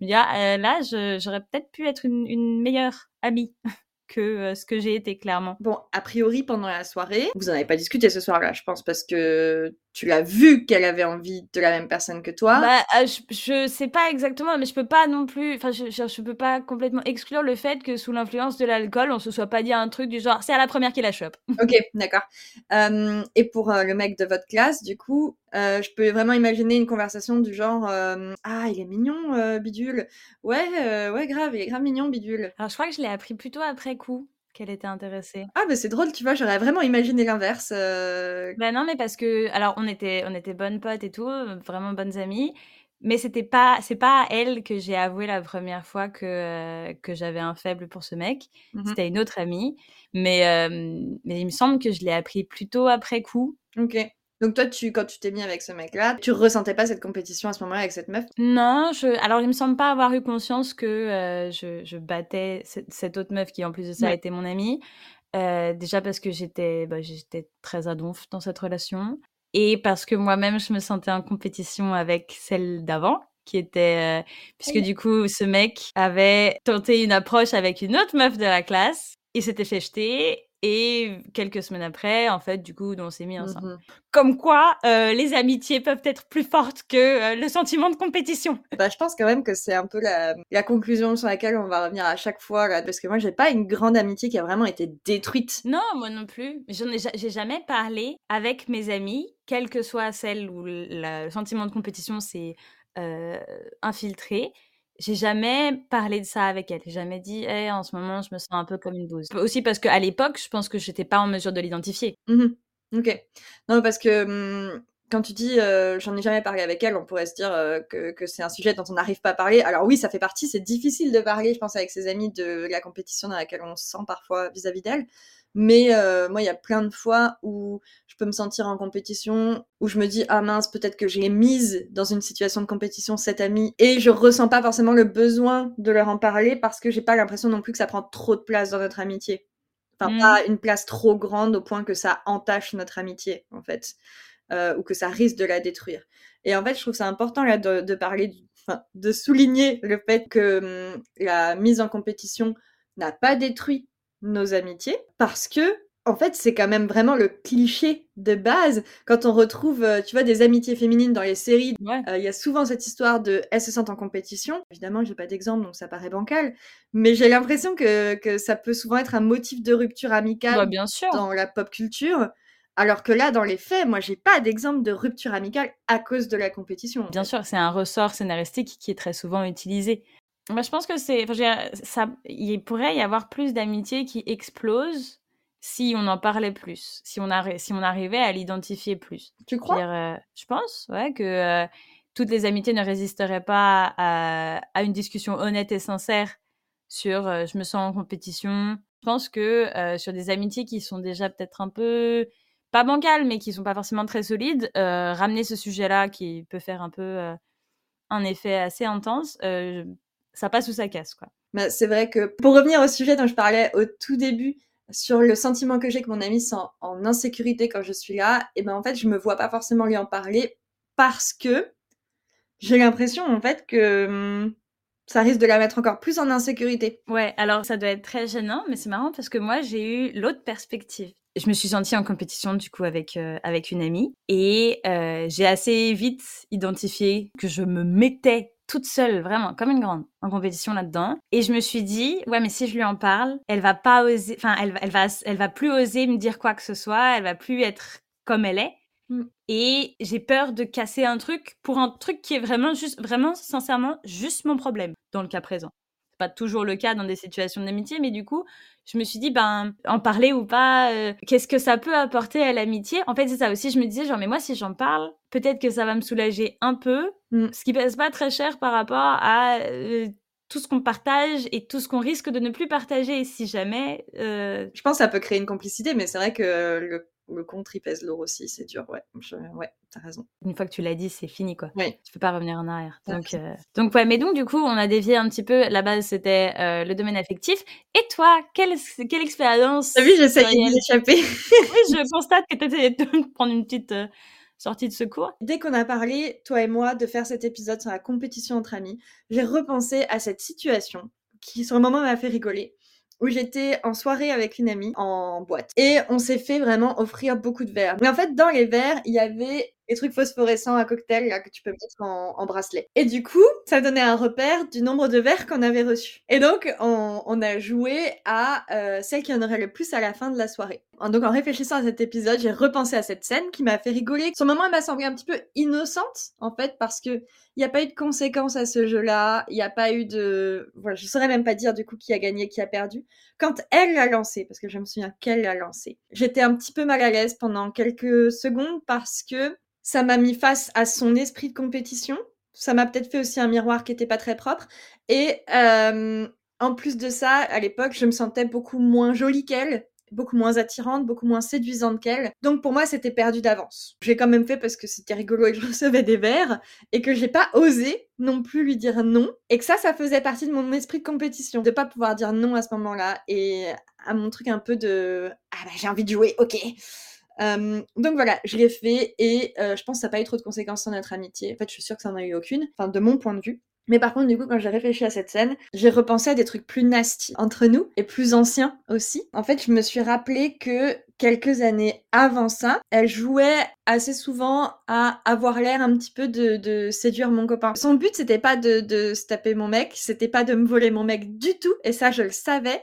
Je me dis, ah, euh, là, j'aurais peut-être pu être une, une meilleure amie. que ce que j'ai été clairement. Bon, a priori pendant la soirée, vous en avez pas discuté ce soir-là, je pense, parce que tu l'as vu qu'elle avait envie de la même personne que toi. Bah, je, je, sais pas exactement, mais je peux pas non plus, enfin, je, je, peux pas complètement exclure le fait que sous l'influence de l'alcool, on se soit pas dit un truc du genre, c'est à la première qui la chope. ok, d'accord. et pour le mec de votre classe, du coup, je peux vraiment imaginer une conversation du genre, ah, il est mignon, bidule. Ouais, ouais, grave, il est grave mignon, bidule. Alors, je crois que je l'ai appris plutôt après coup qu'elle était intéressée. Ah, bah c'est drôle, tu vois, j'aurais vraiment imaginé l'inverse. Euh. Ben non, mais parce que, alors, on était, on était bonnes potes et tout, vraiment bonnes amies, mais c'était pas, c'est pas à elle que j'ai avoué la première fois que, euh, que j'avais un faible pour ce mec. Mmh c'était une autre amie, mais, mais il me semble que je l'ai appris plutôt après coup. Ok. Donc toi, tu, quand tu t'es mis avec ce mec-là, tu ressentais pas cette compétition à ce moment-là avec cette meuf? Non, je... alors il me semble pas avoir eu conscience que euh, je, je, battais cette, autre meuf qui en plus de ça était mon amie. Euh, déjà parce que j'étais bah, j'étais très à donf dans cette relation et parce que moi-même je me sentais en compétition avec celle d'avant qui était euh, puisque du coup ce mec avait tenté une approche avec une autre meuf de la classe il s'était fait jeter et quelques semaines après, en fait, du coup, on s'est mis ensemble. Mmh Comme quoi, euh, les amitiés peuvent être plus fortes que euh, le sentiment de compétition. Bah, je pense quand même que c'est un peu la, la, conclusion sur laquelle on va revenir à chaque fois, là, parce que moi, j'ai pas une grande amitié qui a vraiment été détruite. Non, moi non plus. J'en ai, j'ai jamais parlé avec mes amis, quelle que soit celle où le sentiment de compétition s'est euh, infiltré j'ai jamais parlé de ça avec elle. J'ai jamais dit, hey, en ce moment, je me sens un peu comme une bouse. Aussi parce qu'à l'époque, je pense que j'étais pas en mesure de l'identifier. Mmh ok. Non, parce que mmh, quand tu dis j'en ai jamais parlé avec elle, on pourrait se dire que, que c'est un sujet dont on n'arrive pas à parler. Alors oui, ça fait partie, c'est difficile de parler, je pense, avec ses amis de la compétition dans laquelle on se sent parfois vis-à-vis d'elle. Mais euh, moi, il y a plein de fois où je peux me sentir en compétition, où je me dis ah mince, peut-être que j'ai mise dans une situation de compétition cette amie et je ressens pas forcément le besoin de leur en parler parce que j'ai pas l'impression non plus que ça prend trop de place dans notre amitié. Enfin, mmh. pas une place trop grande au point que ça entache notre amitié en fait, euh, ou que ça risque de la détruire. Et en fait, je trouve ça important là de, de parler, enfin, de souligner le fait que hum, la mise en compétition n'a pas détruit nos amitiés parce que en fait, c'est quand même vraiment le cliché de base. Quand on retrouve, euh, tu vois, des amitiés féminines dans les séries, euh, il y a souvent cette histoire de elles se sentent en compétition. Évidemment, j'ai pas d'exemple, donc ça paraît bancal. Mais j'ai l'impression que, que, ça peut souvent être un motif de rupture amicale bah, bien sûr. dans la pop culture. Alors que là, dans les faits, moi, j'ai pas d'exemple de rupture amicale à cause de la compétition. Bien sûr, c'est un ressort scénaristique qui est très souvent utilisé. Bah, je pense que c'est, ça, il pourrait y avoir plus d'amitié qui explosent si on en parlait plus, si on, si on arrivait à l'identifier plus. Tu crois? euh, Je pense, ouais, que, euh, toutes les amitiés ne résisteraient pas à, une discussion honnête et sincère sur je me sens en compétition. Je pense que sur des amitiés qui sont déjà peut-être un peu pas bancales, mais qui sont pas forcément très solides, ramener ce sujet-là qui peut faire un peu un effet assez intense, ça passe ou ça casse, quoi. Bah, c'est vrai que pour revenir au sujet dont je parlais au tout début, sur le sentiment que j'ai que mon ami sent en insécurité quand je suis là, et ben en fait, je me vois pas forcément lui en parler parce que j'ai l'impression en fait que hum, ça risque de la mettre encore plus en insécurité. Ouais, alors ça doit être très gênant, mais c'est marrant parce que moi j'ai eu l'autre perspective. Je me suis sentie en compétition du coup avec euh, avec une amie et euh, j'ai assez vite identifié que je me mettais toute seule, vraiment, comme une grande, en compétition là-dedans. Et je me suis dit, ouais, mais si je lui en parle, elle va pas oser, enfin, elle, elle va, elle va plus oser me dire quoi que ce soit, elle va plus être comme elle est. Mmh. Et j'ai peur de casser un truc pour un truc qui est vraiment juste, vraiment sincèrement, juste mon problème dans le cas présent. Pas toujours le cas dans des situations d'amitié, mais du coup, je me suis dit, ben, en parler ou pas, euh, qu'est-ce que ça peut apporter à l'amitié? En fait, c'est ça aussi, je me disais, genre, mais moi, si j'en parle, peut-être que ça va me soulager un peu, mmh. ce qui pèse pas très cher par rapport à euh, tout ce qu'on partage et tout ce qu'on risque de ne plus partager si jamais. Euh, je pense que ça peut créer une complicité, mais c'est vrai que le le contre, il pèse lourd aussi, c'est dur, ouais. Ouais, t'as raison. Une fois que tu l'as dit, c'est fini, quoi. Oui. Tu peux pas revenir en arrière. Donc, euh, donc, ouais, mais donc, du coup, on a dévié un petit peu. La base, c'était euh, le domaine affectif. Et toi, quelle, quelle expérience T'as vu, j'essaye d'échapper. oui, je constate que t'essayais de prendre une petite euh, sortie de secours. Dès qu'on a parlé, toi et moi, de faire cet épisode sur la compétition entre amis, j'ai repensé à cette situation qui, sur le moment, m'a fait rigoler où j'étais en soirée avec une amie en boîte. Et on s'est fait vraiment offrir beaucoup de verres. Mais en fait, dans les verres, il y avait les trucs phosphorescents à cocktail là, que tu peux mettre en, bracelet. Et du coup, ça donnait un repère du nombre de verres qu'on avait reçus. Et donc, on, a joué à euh, celle qui en aurait le plus à la fin de la soirée. Donc, en réfléchissant à cet épisode, j'ai repensé à cette scène qui m'a fait rigoler. Le moment, elle m'a semblé un petit peu innocente, en fait, parce que il n'y a pas eu de conséquences à ce jeu-là. Il n'y a pas eu de... Voilà, je saurais même pas dire du coup qui a gagné, qui a perdu. Quand elle l'a lancé, parce que je me souviens qu'elle l'a lancé, j'étais un petit peu mal à l'aise pendant quelques secondes parce que ça m'a mis face à son esprit de compétition. Ça m'a peut-être fait aussi un miroir qui était pas très propre. Et euh, en plus de ça, à l'époque, je me sentais beaucoup moins jolie qu'elle, beaucoup moins attirante, beaucoup moins séduisante qu'elle. Donc pour moi, c'était perdu d'avance. J'ai quand même fait parce que c'était rigolo et que je recevais des verres et que j'ai pas osé non plus lui dire non et que ça, ça faisait partie de mon esprit de compétition, de pas pouvoir dire non à ce moment-là et à mon truc un peu de ah bah j'ai envie de jouer, ok donc voilà, je l'ai fait et je pense que ça n'a pas eu trop de conséquences sur notre amitié. En fait, je suis sûre que ça n'en a eu aucune, enfin de mon point de vue. Mais par contre, du coup, quand j'ai réfléchi à cette scène, j'ai repensé à des trucs plus nasty entre nous et plus anciens aussi. En fait, je me suis rappelé que quelques années avant ça, elle jouait assez souvent à avoir l'air un petit peu de, séduire mon copain. Son but, c'était pas de, se taper mon mec, c'était pas de me voler mon mec du tout, et ça, je le savais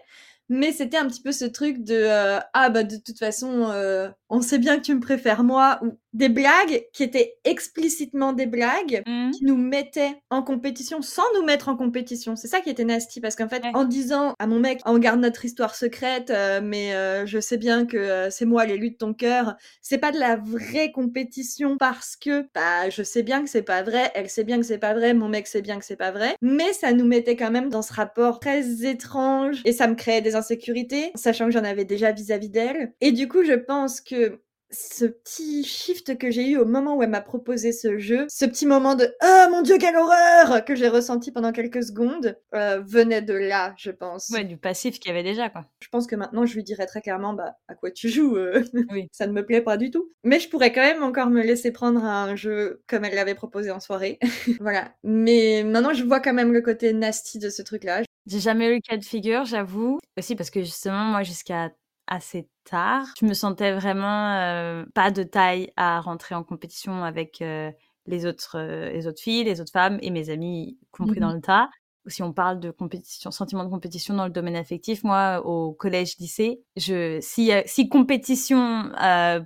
mais c'était un petit peu ce truc de euh, ah bah de toute façon euh, on sait bien que tu me préfères moi ou des blagues qui étaient explicitement des blagues mmh. qui nous mettaient en compétition sans nous mettre en compétition. C'est ça qui était nasty parce qu'en fait, en disant à mon mec, on garde notre histoire secrète, euh, mais euh, je sais bien que euh, c'est moi l'élu de ton cœur, c'est pas de la vraie compétition parce que bah je sais bien que c'est pas vrai, elle sait bien que c'est pas vrai, mon mec sait bien que c'est pas vrai, mais ça nous mettait quand même dans ce rapport très étrange et ça me créait des insécurités, sachant que j'en avais déjà vis-à-vis d'elle. Et du coup, je pense que ce petit shift que j'ai eu au moment où elle m'a proposé ce jeu, ce petit moment de oh mon dieu quelle horreur que j'ai ressenti pendant quelques secondes euh, venait de là, je pense. Ouais, du passif qu'il y avait déjà quoi. Je pense que maintenant je lui dirais très clairement bah à quoi tu joues euh, Oui. ça ne me plaît pas du tout. Mais je pourrais quand même encore me laisser prendre à un jeu comme elle l'avait proposé en soirée. voilà. Mais maintenant je vois quand même le côté nasty de ce truc là. J'ai jamais eu le cas de figure, j'avoue. Aussi parce que justement moi jusqu'à assez tard. Je me sentais vraiment euh, pas de taille à rentrer en compétition avec euh, les, autres, euh, les autres filles, les autres femmes et mes amis, compris mmh dans le tas. Si on parle de compétition, sentiment de compétition dans le domaine affectif, moi, au collège-lycée, je, si, si compétition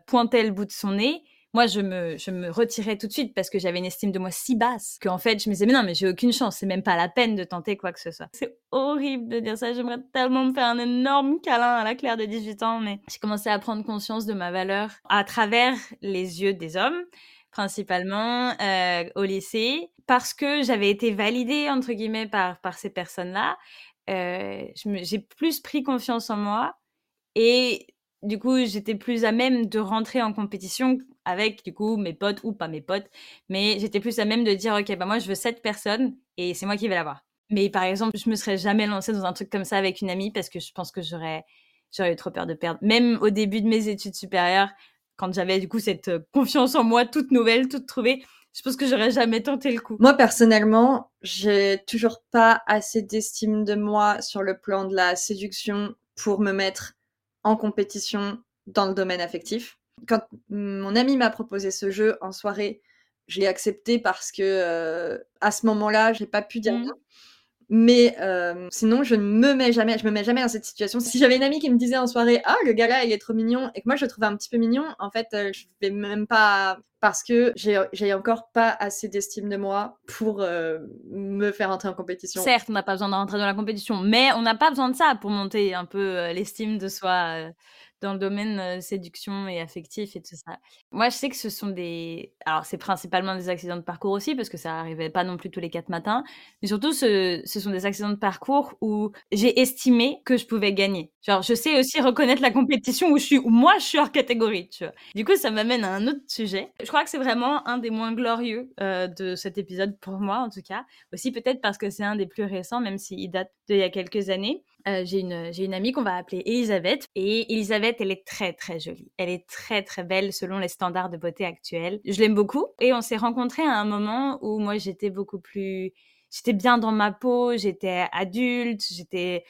pointait le bout de son nez, moi, je me, retirais tout de suite parce que j'avais une estime de moi si basse qu'en fait, je me disais, mais non, mais j'ai aucune chance, c'est même pas la peine de tenter quoi que ce soit. C'est horrible de dire ça, j'aimerais tellement me faire un énorme câlin à la Claire de 18 ans, mais j'ai commencé à prendre conscience de ma valeur à travers les yeux des hommes principalement au lycée, parce que j'avais été validée entre guillemets par par ces personnes-là. j'ai plus pris confiance en moi et du coup, j'étais plus à même de rentrer en compétition avec, du coup, mes potes ou pas mes potes. Mais j'étais plus à même de dire, OK, bah moi, je veux cette personne et c'est moi qui vais l'avoir. Mais par exemple, je me serais jamais lancée dans un truc comme ça avec une amie parce que je pense que j'aurais, j'aurais eu trop peur de perdre. Même au début de mes études supérieures, quand j'avais du coup cette euh, confiance en moi toute nouvelle, toute trouvée, je pense que j'aurais jamais tenté le coup. Moi, personnellement, j'ai toujours pas assez d'estime de moi sur le plan de la séduction pour me mettre en compétition dans le domaine affectif. Quand mon ami m'a proposé ce jeu en soirée, je l'ai accepté parce que euh, à ce moment-là, j'ai pas pu dire mmh. non. Mais euh, sinon, je ne me mets jamais, je me mets jamais dans cette situation. Si j'avais une amie qui me disait en soirée, ah le gars là, il est trop mignon, et que moi je le trouvais un petit peu mignon, en fait, euh, je vais même pas parce que j'ai encore pas assez d'estime de moi pour euh, me faire entrer en compétition. Certes, on n'a pas besoin d'entrer dans la compétition, mais on n'a pas besoin de ça pour monter un peu l'estime de soi dans le domaine séduction et affectif et tout ça. Moi, je sais que ce sont des... Alors, c'est principalement des accidents de parcours aussi, parce que ça arrivait pas non plus tous les quatre matins, mais surtout, ce, ce sont des accidents de parcours où j'ai estimé que je pouvais gagner. Genre, je sais aussi reconnaître la compétition où je suis, où moi, je suis hors catégorie, tu vois. Du coup, ça m'amène à un autre sujet. Je crois que c'est vraiment un des moins glorieux de cet épisode, pour moi, en tout cas. Aussi, peut-être parce que c'est un des plus récents, même s'il date d'il y a quelques années. Euh, j'ai une, une amie qu'on va appeler Elisabeth. Et Elisabeth, elle est très, très jolie. Elle est très, très belle selon les standards de beauté actuels. Je l'aime beaucoup. Et on s'est rencontrés à un moment où moi, j'étais beaucoup plus... J'étais bien dans ma peau, j'étais adulte, j'étais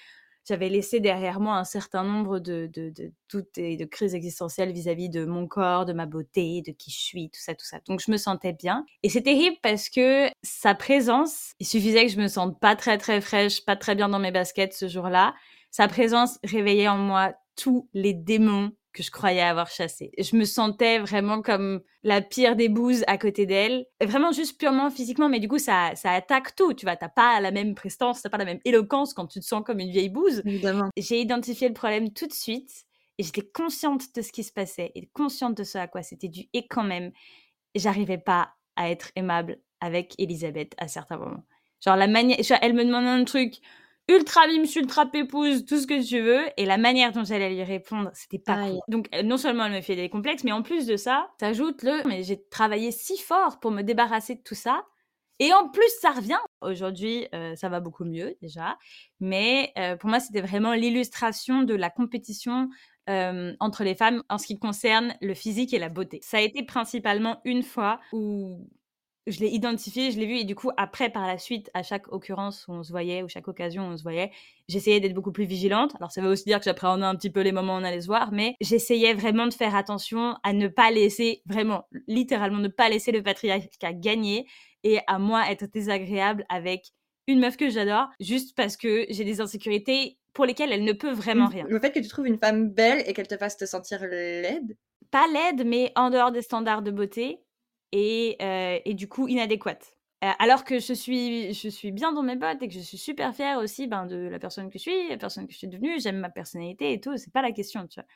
j'avais laissé derrière moi un certain nombre de, de, de et de crises existentielles vis-à-vis de mon corps, de ma beauté, de qui je suis, tout ça, tout ça. Donc je me sentais bien. Et c'est terrible parce que sa présence, il suffisait que je me sente pas très très fraîche, pas très bien dans mes baskets ce jour-là. Sa présence réveillait en moi tous les démons que je croyais avoir chassé. Je me sentais vraiment comme la pire des bouses à côté d'elle. Vraiment juste purement physiquement, mais du coup, ça, ça attaque tout. Tu vois, t'as pas la même prestance, t'as pas la même éloquence quand tu te sens comme une vieille bouse. Évidemment. J'ai identifié le problème tout de suite et j'étais consciente de ce qui se passait et consciente de ce à quoi c'était dû. Et quand même, j'arrivais pas à être aimable avec Elisabeth à certains moments. Genre la manière, elle me demande un truc, ultra mime, ultra pépouse, tout ce que tu veux. Et la manière dont j'allais lui répondre, c'était pas Donc, euh, non seulement elle me fait des complexes, mais en plus de ça, t'ajoutes le, mais j'ai travaillé si fort pour me débarrasser de tout ça. Et en plus, ça revient. Aujourd'hui, euh, ça va beaucoup mieux déjà. Mais euh, pour moi, c'était vraiment l'illustration de la compétition entre les femmes en ce qui concerne le physique et la beauté. Ça a été principalement une fois où je l'ai identifié, je l'ai vu, et du coup, après, par la suite, à chaque occurrence où on se voyait, ou chaque occasion où on se voyait, j'essayais d'être beaucoup plus vigilante. Alors, ça veut aussi dire que j'appréhendais un petit peu les moments où on allait se voir, mais j'essayais vraiment de faire attention à ne pas laisser, vraiment, littéralement, ne pas laisser le patriarcat gagner, et à moi être désagréable avec une meuf que j'adore, juste parce que j'ai des insécurités pour lesquelles elle ne peut vraiment rien. Le fait que tu trouves une femme belle et qu'elle te fasse te sentir laide? Pas laide, mais en dehors des standards de beauté, et, et du coup inadéquate. Alors que je suis, je suis bien dans mes bottes et que je suis super fière aussi ben, de la personne que je suis, la personne que je suis devenue, j'aime ma personnalité et tout, c'est pas la question, tu vois.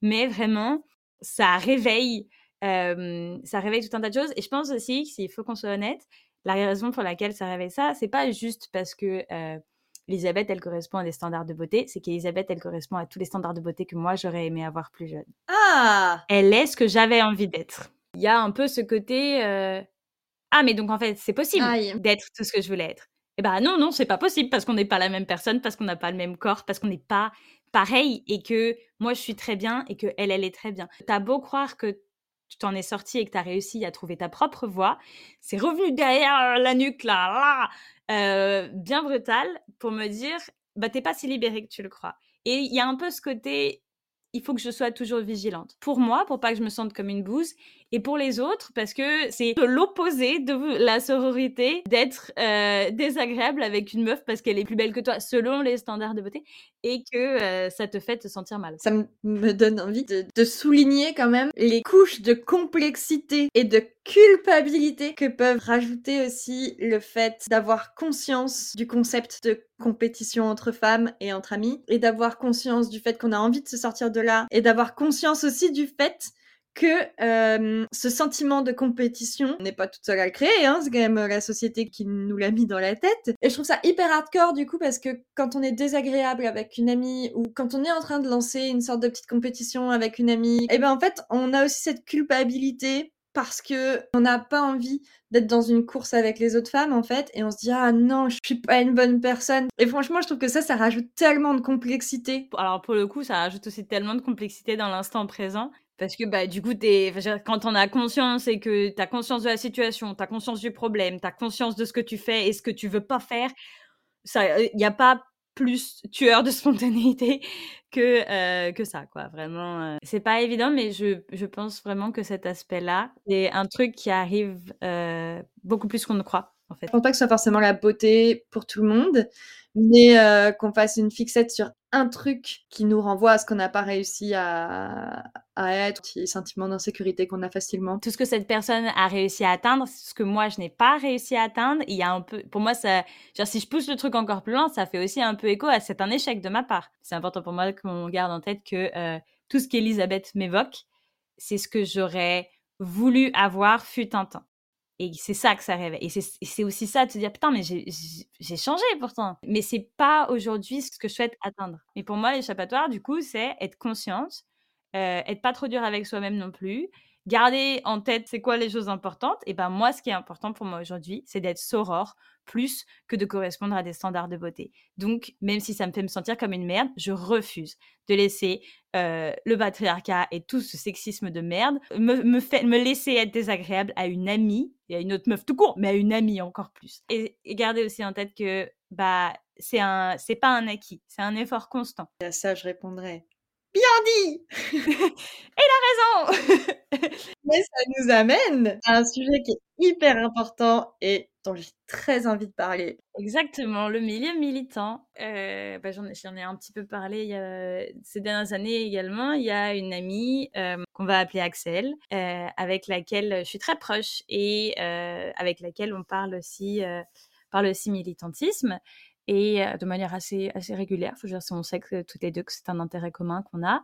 Mais vraiment, ça réveille, ça réveille tout un tas de choses. Et je pense aussi, s'il faut qu'on soit honnête, la raison pour laquelle ça réveille ça, c'est pas juste parce que Elisabeth, elle correspond à des standards de beauté, c'est qu'Elisabeth, elle correspond à tous les standards de beauté que moi, j'aurais aimé avoir plus jeune. Ah Elle est ce que j'avais envie d'être il y a un peu ce côté ah mais donc en fait c'est possible d'être tout ce que je voulais être. Et eh ben non non c'est pas possible parce qu'on n'est pas la même personne, parce qu'on n'a pas le même corps, parce qu'on n'est pas pareil et que moi je suis très bien et que elle elle est très bien. T'as beau croire que tu t'en es sorti et que tu as réussi à trouver ta propre voie, c'est revenu derrière la nuque là, là bien brutal pour me dire bah t'es pas si libérée que tu le crois. Et il y a un peu ce côté il faut que je sois toujours vigilante. Pour moi, pour pas que je me sente comme une bouse, et pour les autres, parce que c'est l'opposé de la sororité d'être euh, désagréable avec une meuf parce qu'elle est plus belle que toi selon les standards de beauté et que euh, ça te fait te sentir mal. Ça me donne envie de, souligner quand même les couches de complexité et de culpabilité que peuvent rajouter aussi le fait d'avoir conscience du concept de compétition entre femmes et entre amis et d'avoir conscience du fait qu'on a envie de se sortir de là et d'avoir conscience aussi du fait que ce sentiment de compétition n'est pas toute seule à le créer, hein, c'est quand même la société qui nous l'a mis dans la tête. Et je trouve ça hyper hardcore du coup parce que quand on est désagréable avec une amie ou quand on est en train de lancer une sorte de petite compétition avec une amie, et eh ben en fait on a aussi cette culpabilité parce que on n'a pas envie d'être dans une course avec les autres femmes en fait et on se dit ah non je suis pas une bonne personne et franchement je trouve que ça ça rajoute tellement de complexité alors pour le coup ça rajoute aussi tellement de complexité dans l'instant présent parce que bah du coup es, quand on a conscience et que tu as conscience de la situation tu as conscience du problème tu as conscience de ce que tu fais et ce que tu veux pas faire ça il n'y a pas plus tueur de spontanéité que euh, que ça quoi vraiment euh. c'est pas évident mais je, je pense vraiment que cet aspect là c'est un truc qui arrive euh, beaucoup plus qu'on ne croit en fait je pense pas que ce soit forcément la beauté pour tout le monde mais qu'on fasse une fixette sur un truc qui nous renvoie à ce qu'on n'a pas réussi à, à être, petit sentiment d'insécurité qu'on a facilement. Tout ce que cette personne a réussi à atteindre, ce que moi je n'ai pas réussi à atteindre, il y a un peu, pour moi ça, genre si je pousse le truc encore plus loin, ça fait aussi un peu écho à c'est un échec de ma part. C'est important pour moi qu'on garde en tête que tout ce qu'Elisabeth m'évoque, c'est ce que j'aurais voulu avoir fut un temps. Et c'est ça que ça réveille. Et c'est aussi ça de se dire, putain, mais j'ai changé pourtant. Mais c'est pas aujourd'hui ce que je souhaite atteindre. Mais pour moi, l'échappatoire, du coup, c'est être consciente, euh, être pas trop dur avec soi-même non plus, garder en tête c'est quoi les choses importantes. Et ben moi, ce qui est important pour moi aujourd'hui, c'est d'être soror plus que de correspondre à des standards de beauté. Donc, même si ça me fait me sentir comme une merde, je refuse de laisser euh, le patriarcat et tout ce sexisme de merde me, me, me laisser être désagréable à une amie, et à une autre meuf tout court, mais à une amie encore plus. Et, garder aussi en tête que bah c'est un c'est pas un acquis, c'est un effort constant. Et à ça, je répondrais Bien dit Et a raison Mais ça nous amène à un sujet qui est hyper important et dont j'ai très envie de parler. Exactement, le milieu militant. Euh, bah, j'en, ai un petit peu parlé il y a, ces dernières années également. Il y a une amie euh, qu'on va appeler Axel, euh, avec laquelle je suis très proche et avec laquelle on parle aussi, parle aussi militantisme et de manière assez, assez régulière. Faut dire, on sait que toutes les deux que c'est un intérêt commun qu'on a.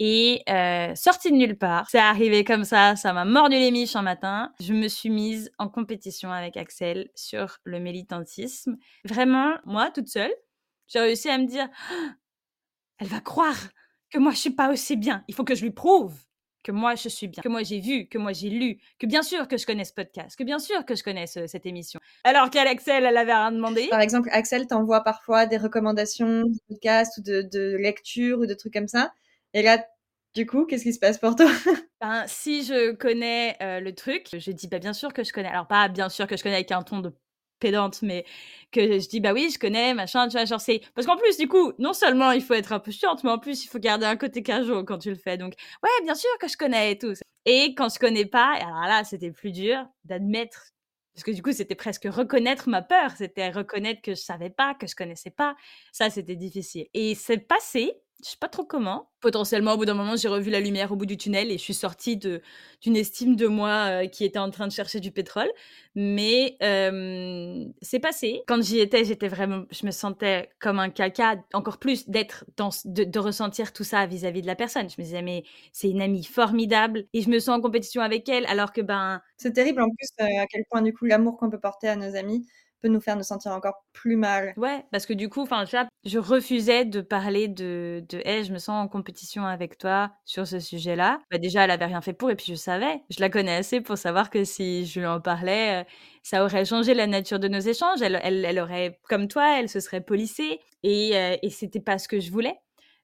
Et euh, sorti de nulle part, c'est arrivé comme ça, ça m'a mordu les miches un matin. Je me suis mise en compétition avec Axel sur le militantisme. Vraiment, moi, toute seule, j'ai réussi à me dire, «Ah, elle va croire que moi je suis pas aussi bien. Il faut que je lui prouve que moi je suis bien, que moi j'ai vu, que moi j'ai lu, que bien sûr que je connais ce podcast, que bien sûr que je connais cette émission. Alors qu'Axel, elle avait rien demandé? Par exemple, Axel t'envoie parfois des recommandations de podcast ou de, de lecture ou de trucs comme ça. Et là, du coup, qu'est-ce qui se passe pour toi? Ben, Si je connais euh, le truc, je dis bah, bien sûr que je connais. Alors, pas bien sûr que je connais avec un ton de pédante, mais que je dis bah oui, je connais, machin, tu vois, genre c'est. Parce qu'en plus, du coup, non seulement il faut être un peu chiante, mais en plus, il faut garder un côté casual quand tu le fais. Donc, ouais, bien sûr que je connais et tout. Et quand je connais pas, alors là, c'était plus dur d'admettre. Parce que du coup, c'était presque reconnaître ma peur. C'était reconnaître que je savais pas, que je connaissais pas. Ça, c'était difficile. Et c'est passé je sais pas trop comment. Potentiellement, au bout d'un moment, j'ai revu la lumière au bout du tunnel et je suis sortie de, d'une estime de moi euh, qui était en train de chercher du pétrole. Mais c'est passé. Quand j'y étais, j'étais vraiment, je me sentais comme un caca, encore plus d'être dans, de, ressentir tout ça vis-à-vis de la personne. Je me disais, mais c'est une amie formidable et je me sens en compétition avec elle alors que ben. C'est terrible en plus euh, à quel point du coup l'amour qu'on peut porter à nos amis peut nous faire nous sentir encore plus mal. Ouais, parce que du coup, enfin, je refusais de parler de, de je me sens en compétition avec toi sur ce sujet-là. Bah, déjà, elle avait rien fait pour, et puis je savais, je la connais assez pour savoir que si je lui en parlais, euh, ça aurait changé la nature de nos échanges. Elle, elle, elle aurait, comme toi, elle se serait polissée, et, euh, et c'était pas ce que je voulais.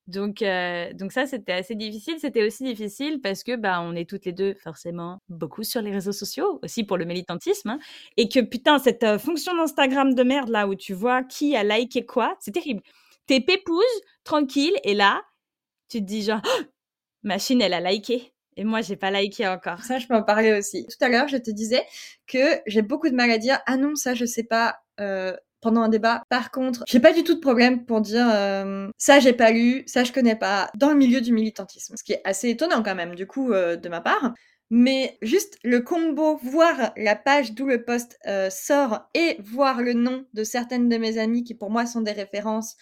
Donc, euh, donc ça, c'était assez difficile. C'était aussi difficile parce que bah, on est toutes les deux forcément beaucoup sur les réseaux sociaux, aussi pour le militantisme. Hein, et que putain, cette euh, fonction d'Instagram de merde là où tu vois qui a liké quoi, c'est terrible. T'es pépouse, tranquille, et là, tu te dis genre, machine, elle a liké. Et moi, j'ai pas liké encore. Ça, je peux en parler aussi. Tout à l'heure, je te disais que j'ai beaucoup de mal à dire, ah non, ça, je sais pas, euh, pendant un débat. Par contre, j'ai pas du tout de problème pour dire euh, ça j'ai pas lu, ça je connais pas dans le milieu du militantisme. Ce qui est assez étonnant quand même du coup euh, de ma part. Mais juste le combo, voir la page d'où le post euh, sort et voir le nom de certaines de mes amies qui pour moi sont des références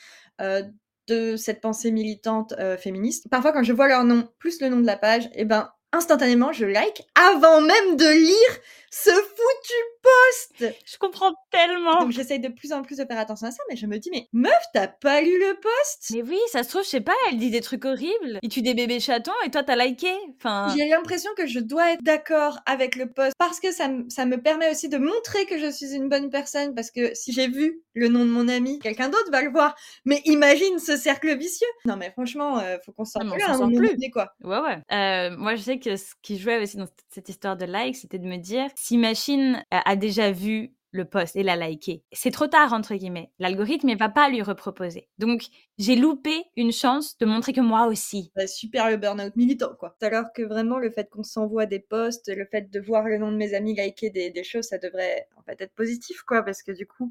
de cette pensée militante féministe. Parfois quand je vois leur nom plus le nom de la page, et eh ben instantanément, je like avant même de lire ce foutu post Je comprends tellement Donc j'essaye de plus en plus de faire attention à ça, mais je me dis, mais meuf, t'as pas lu le post Mais oui, ça se trouve, je sais pas, elle dit des trucs horribles, il tue des bébés chatons et toi t'as liké. Enfin... J'ai l'impression que je dois être d'accord avec le post parce que ça, ça me permet aussi de montrer que je suis une bonne personne, parce que si j'ai vu le nom de mon ami, quelqu'un d'autre va le voir. Mais imagine ce cercle vicieux Non mais franchement, euh, faut qu'on s'en plus, à un plus. quoi. Ouais, ouais. Euh, moi je sais que ce qui jouait aussi dans cette histoire de like, c'était de me dire si Machine a déjà vu le post et l'a liké. C'est trop tard, entre guillemets. L'algorithme ne va pas lui reproposer. Donc, j'ai loupé une chance de montrer que moi aussi. Bah, super le burn-out militant, quoi. Alors que vraiment, le fait qu'on s'envoie des posts, le fait de voir le nom de mes amis liker des, des choses, ça devrait en fait être positif, quoi. Parce que du coup,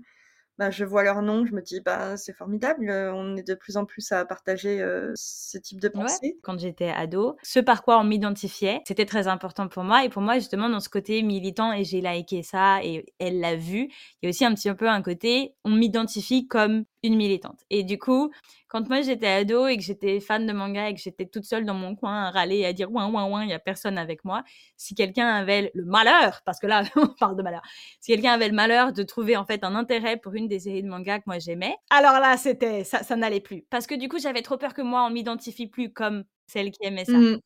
bah, je vois leur nom, je me dis bah c'est formidable, euh, on est de plus en plus à partager euh, ce type de pensée. Quand j'étais ado, ce par quoi on m'identifiait, c'était très important pour moi et pour moi justement dans ce côté militant et j'ai liké ça et elle l'a vu, il y a aussi un petit peu un côté on m'identifie comme une militante. Et du coup, quand moi j'étais ado et que j'étais fan de manga et que j'étais toute seule dans mon coin à râler et à dire ouin ouin ouin, il y a personne avec moi, si quelqu'un avait le malheur, parce que là on parle de malheur, si quelqu'un avait le malheur de trouver en fait un intérêt pour une des séries de manga que moi j'aimais, alors là c'était ça, ça n'allait plus. Parce que du coup j'avais trop peur que moi on m'identifie plus comme celle qui aimait ça. Mmh.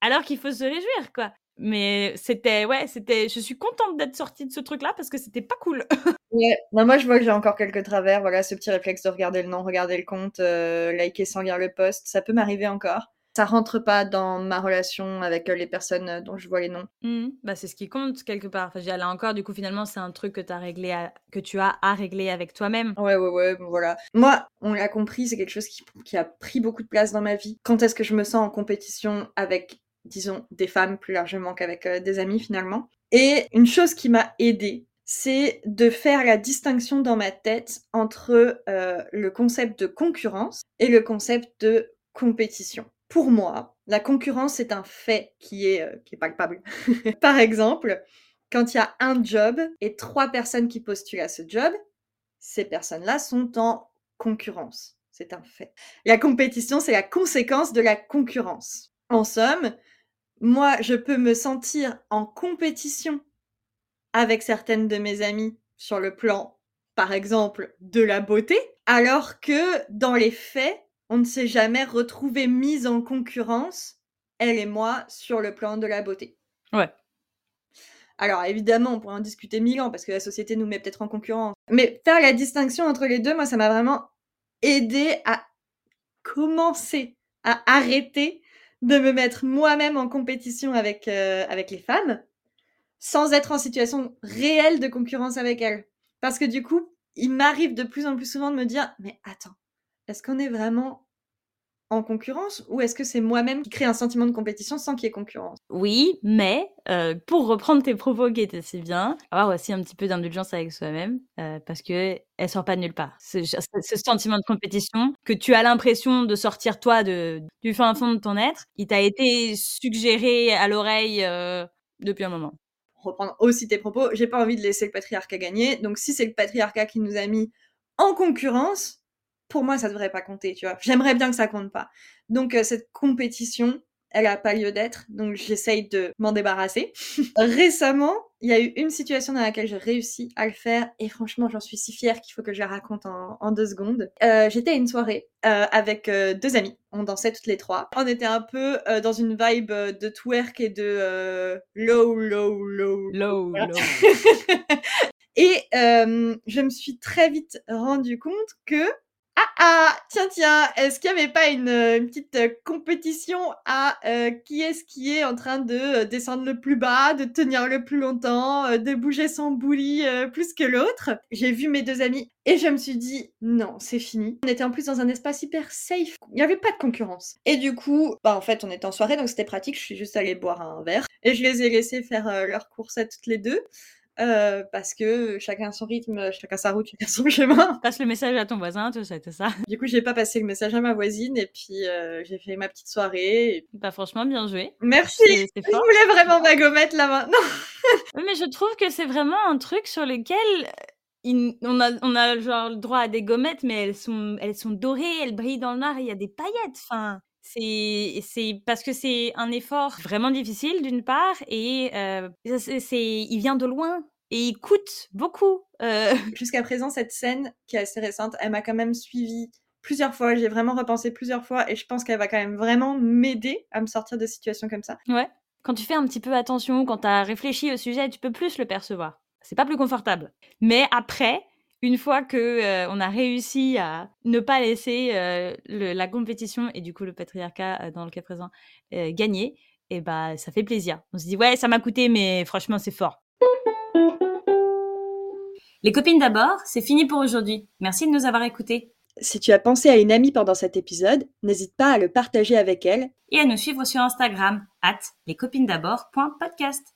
Alors qu'il faut se réjouir quoi. Mais c'était, ouais, c'était. Je suis contente d'être sortie de ce truc-là parce que c'était pas cool. ouais, bah, moi je vois que j'ai encore quelques travers. Voilà, ce petit réflexe de regarder le nom, regarder le compte, euh, liker sans lire le post, ça peut m'arriver encore. Ça rentre pas dans ma relation avec euh, les personnes euh, dont je vois les noms. Mmh. Bah, c'est ce qui compte quelque part. Enfin, là encore, du coup, finalement, c'est un truc que, as réglé que tu as à régler avec toi-même. Ouais, ouais, ouais, voilà. Moi, on l'a compris, c'est quelque chose qui, qui a pris beaucoup de place dans ma vie. Quand est-ce que je me sens en compétition avec disons, des femmes plus largement qu'avec euh, des amis finalement? Et une chose qui m'a aidée, c'est de faire la distinction dans ma tête entre euh, le concept de concurrence et le concept de compétition. Pour moi, la concurrence est un fait qui est, euh, qui est palpable. Par exemple, quand il y a un job et trois personnes qui postulent à ce job, ces personnes-là sont en concurrence. C'est un fait. La compétition, c'est la conséquence de la concurrence. En somme, moi, je peux me sentir en compétition avec certaines de mes amies sur le plan, par exemple, de la beauté, alors que dans les faits, on ne s'est jamais retrouvé mise en concurrence, elle et moi, sur le plan de la beauté. Ouais. Alors évidemment, on pourrait en discuter mille ans parce que la société nous met peut-être en concurrence. Mais faire la distinction entre les deux, moi, ça m'a vraiment aidé à commencer à arrêter de me mettre moi-même en compétition avec, euh, avec les femmes sans être en situation réelle de concurrence avec elles. Parce que du coup, il m'arrive de plus en plus souvent de me dire, mais attends, est-ce qu'on est vraiment en concurrence ou est-ce que c'est moi-même qui crée un sentiment de compétition sans qu'il y ait concurrence? Oui, mais euh, pour reprendre tes propos qui étaient si bien, avoir aussi un petit peu d'indulgence avec soi-même euh, parce que elle sort pas de nulle part. Ce, sentiment de compétition que tu as l'impression de sortir toi de, du fin fond de ton être, il t'a été suggéré à l'oreille euh, depuis un moment. Reprendre aussi tes propos, j'ai pas envie de laisser le patriarcat gagner. Donc si c'est le patriarcat qui nous a mis en concurrence, pour moi, ça devrait pas compter, tu vois. J'aimerais bien que ça compte pas. Donc, euh, cette compétition, elle a pas lieu d'être, donc j'essaye de m'en débarrasser. Récemment, il y a eu une situation dans laquelle j'ai réussi à le faire, et franchement, j'en suis si fière qu'il faut que je la raconte en, deux secondes. Euh, j'étais à une soirée euh, avec deux amis, on dansait toutes les trois. On était un peu dans une vibe de twerk et de low, low, low. Low, low. et je me suis très vite rendu compte que ah ah, tiens tiens, est-ce qu'il n'y avait pas une, euh, petite euh, compétition à euh, qui est-ce qui est en train de descendre le plus bas, de tenir le plus longtemps, de bouger son bouli plus que l'autre? J'ai vu mes deux amis et je me suis dit non, c'est fini. On était en plus dans un espace hyper safe, il n'y avait pas de concurrence. Et du coup, bah en fait on était en soirée donc c'était pratique, je suis juste allée boire un verre et je les ai laissés faire leur course à toutes les deux. Euh, parce que chacun son rythme, chacun sa route, chacun son chemin. Passe le message à ton voisin, tout ça, tout ça. Du coup, j'ai pas passé le message à ma voisine et puis euh, j'ai fait ma petite soirée. Et... Bah franchement, bien joué. Merci. Je voulais vraiment ma gommette là maintenant. mais je trouve que c'est vraiment un truc sur lequel on, a, on a genre le droit à des gommettes, mais elles sont, elles sont dorées, elles brillent dans le noir il y a des paillettes. Enfin, C'est parce que c'est un effort vraiment difficile d'une part et euh, c'est il vient de loin et il coûte beaucoup. Euh. Jusqu'à présent, cette scène qui est assez récente, elle m'a quand même suivi plusieurs fois. J'ai vraiment repensé plusieurs fois et je pense qu'elle va quand même vraiment m'aider à me sortir de situations comme ça. Ouais. Quand tu fais un petit peu attention, quand tu as réfléchi au sujet, tu peux plus le percevoir. C'est pas plus confortable. Mais après, une fois que euh, on a réussi à ne pas laisser euh, la compétition et du coup le patriarcat euh, dans le cas présent gagner, et bah ça fait plaisir. On se dit ouais ça m'a coûté mais franchement c'est fort. Les copines d'abord, c'est fini pour aujourd'hui. Merci de nous avoir écoutés. Si tu as pensé à une amie pendant cet épisode, n'hésite pas à le partager avec elle et à nous suivre sur Instagram at lescopinesd'abord.podcast.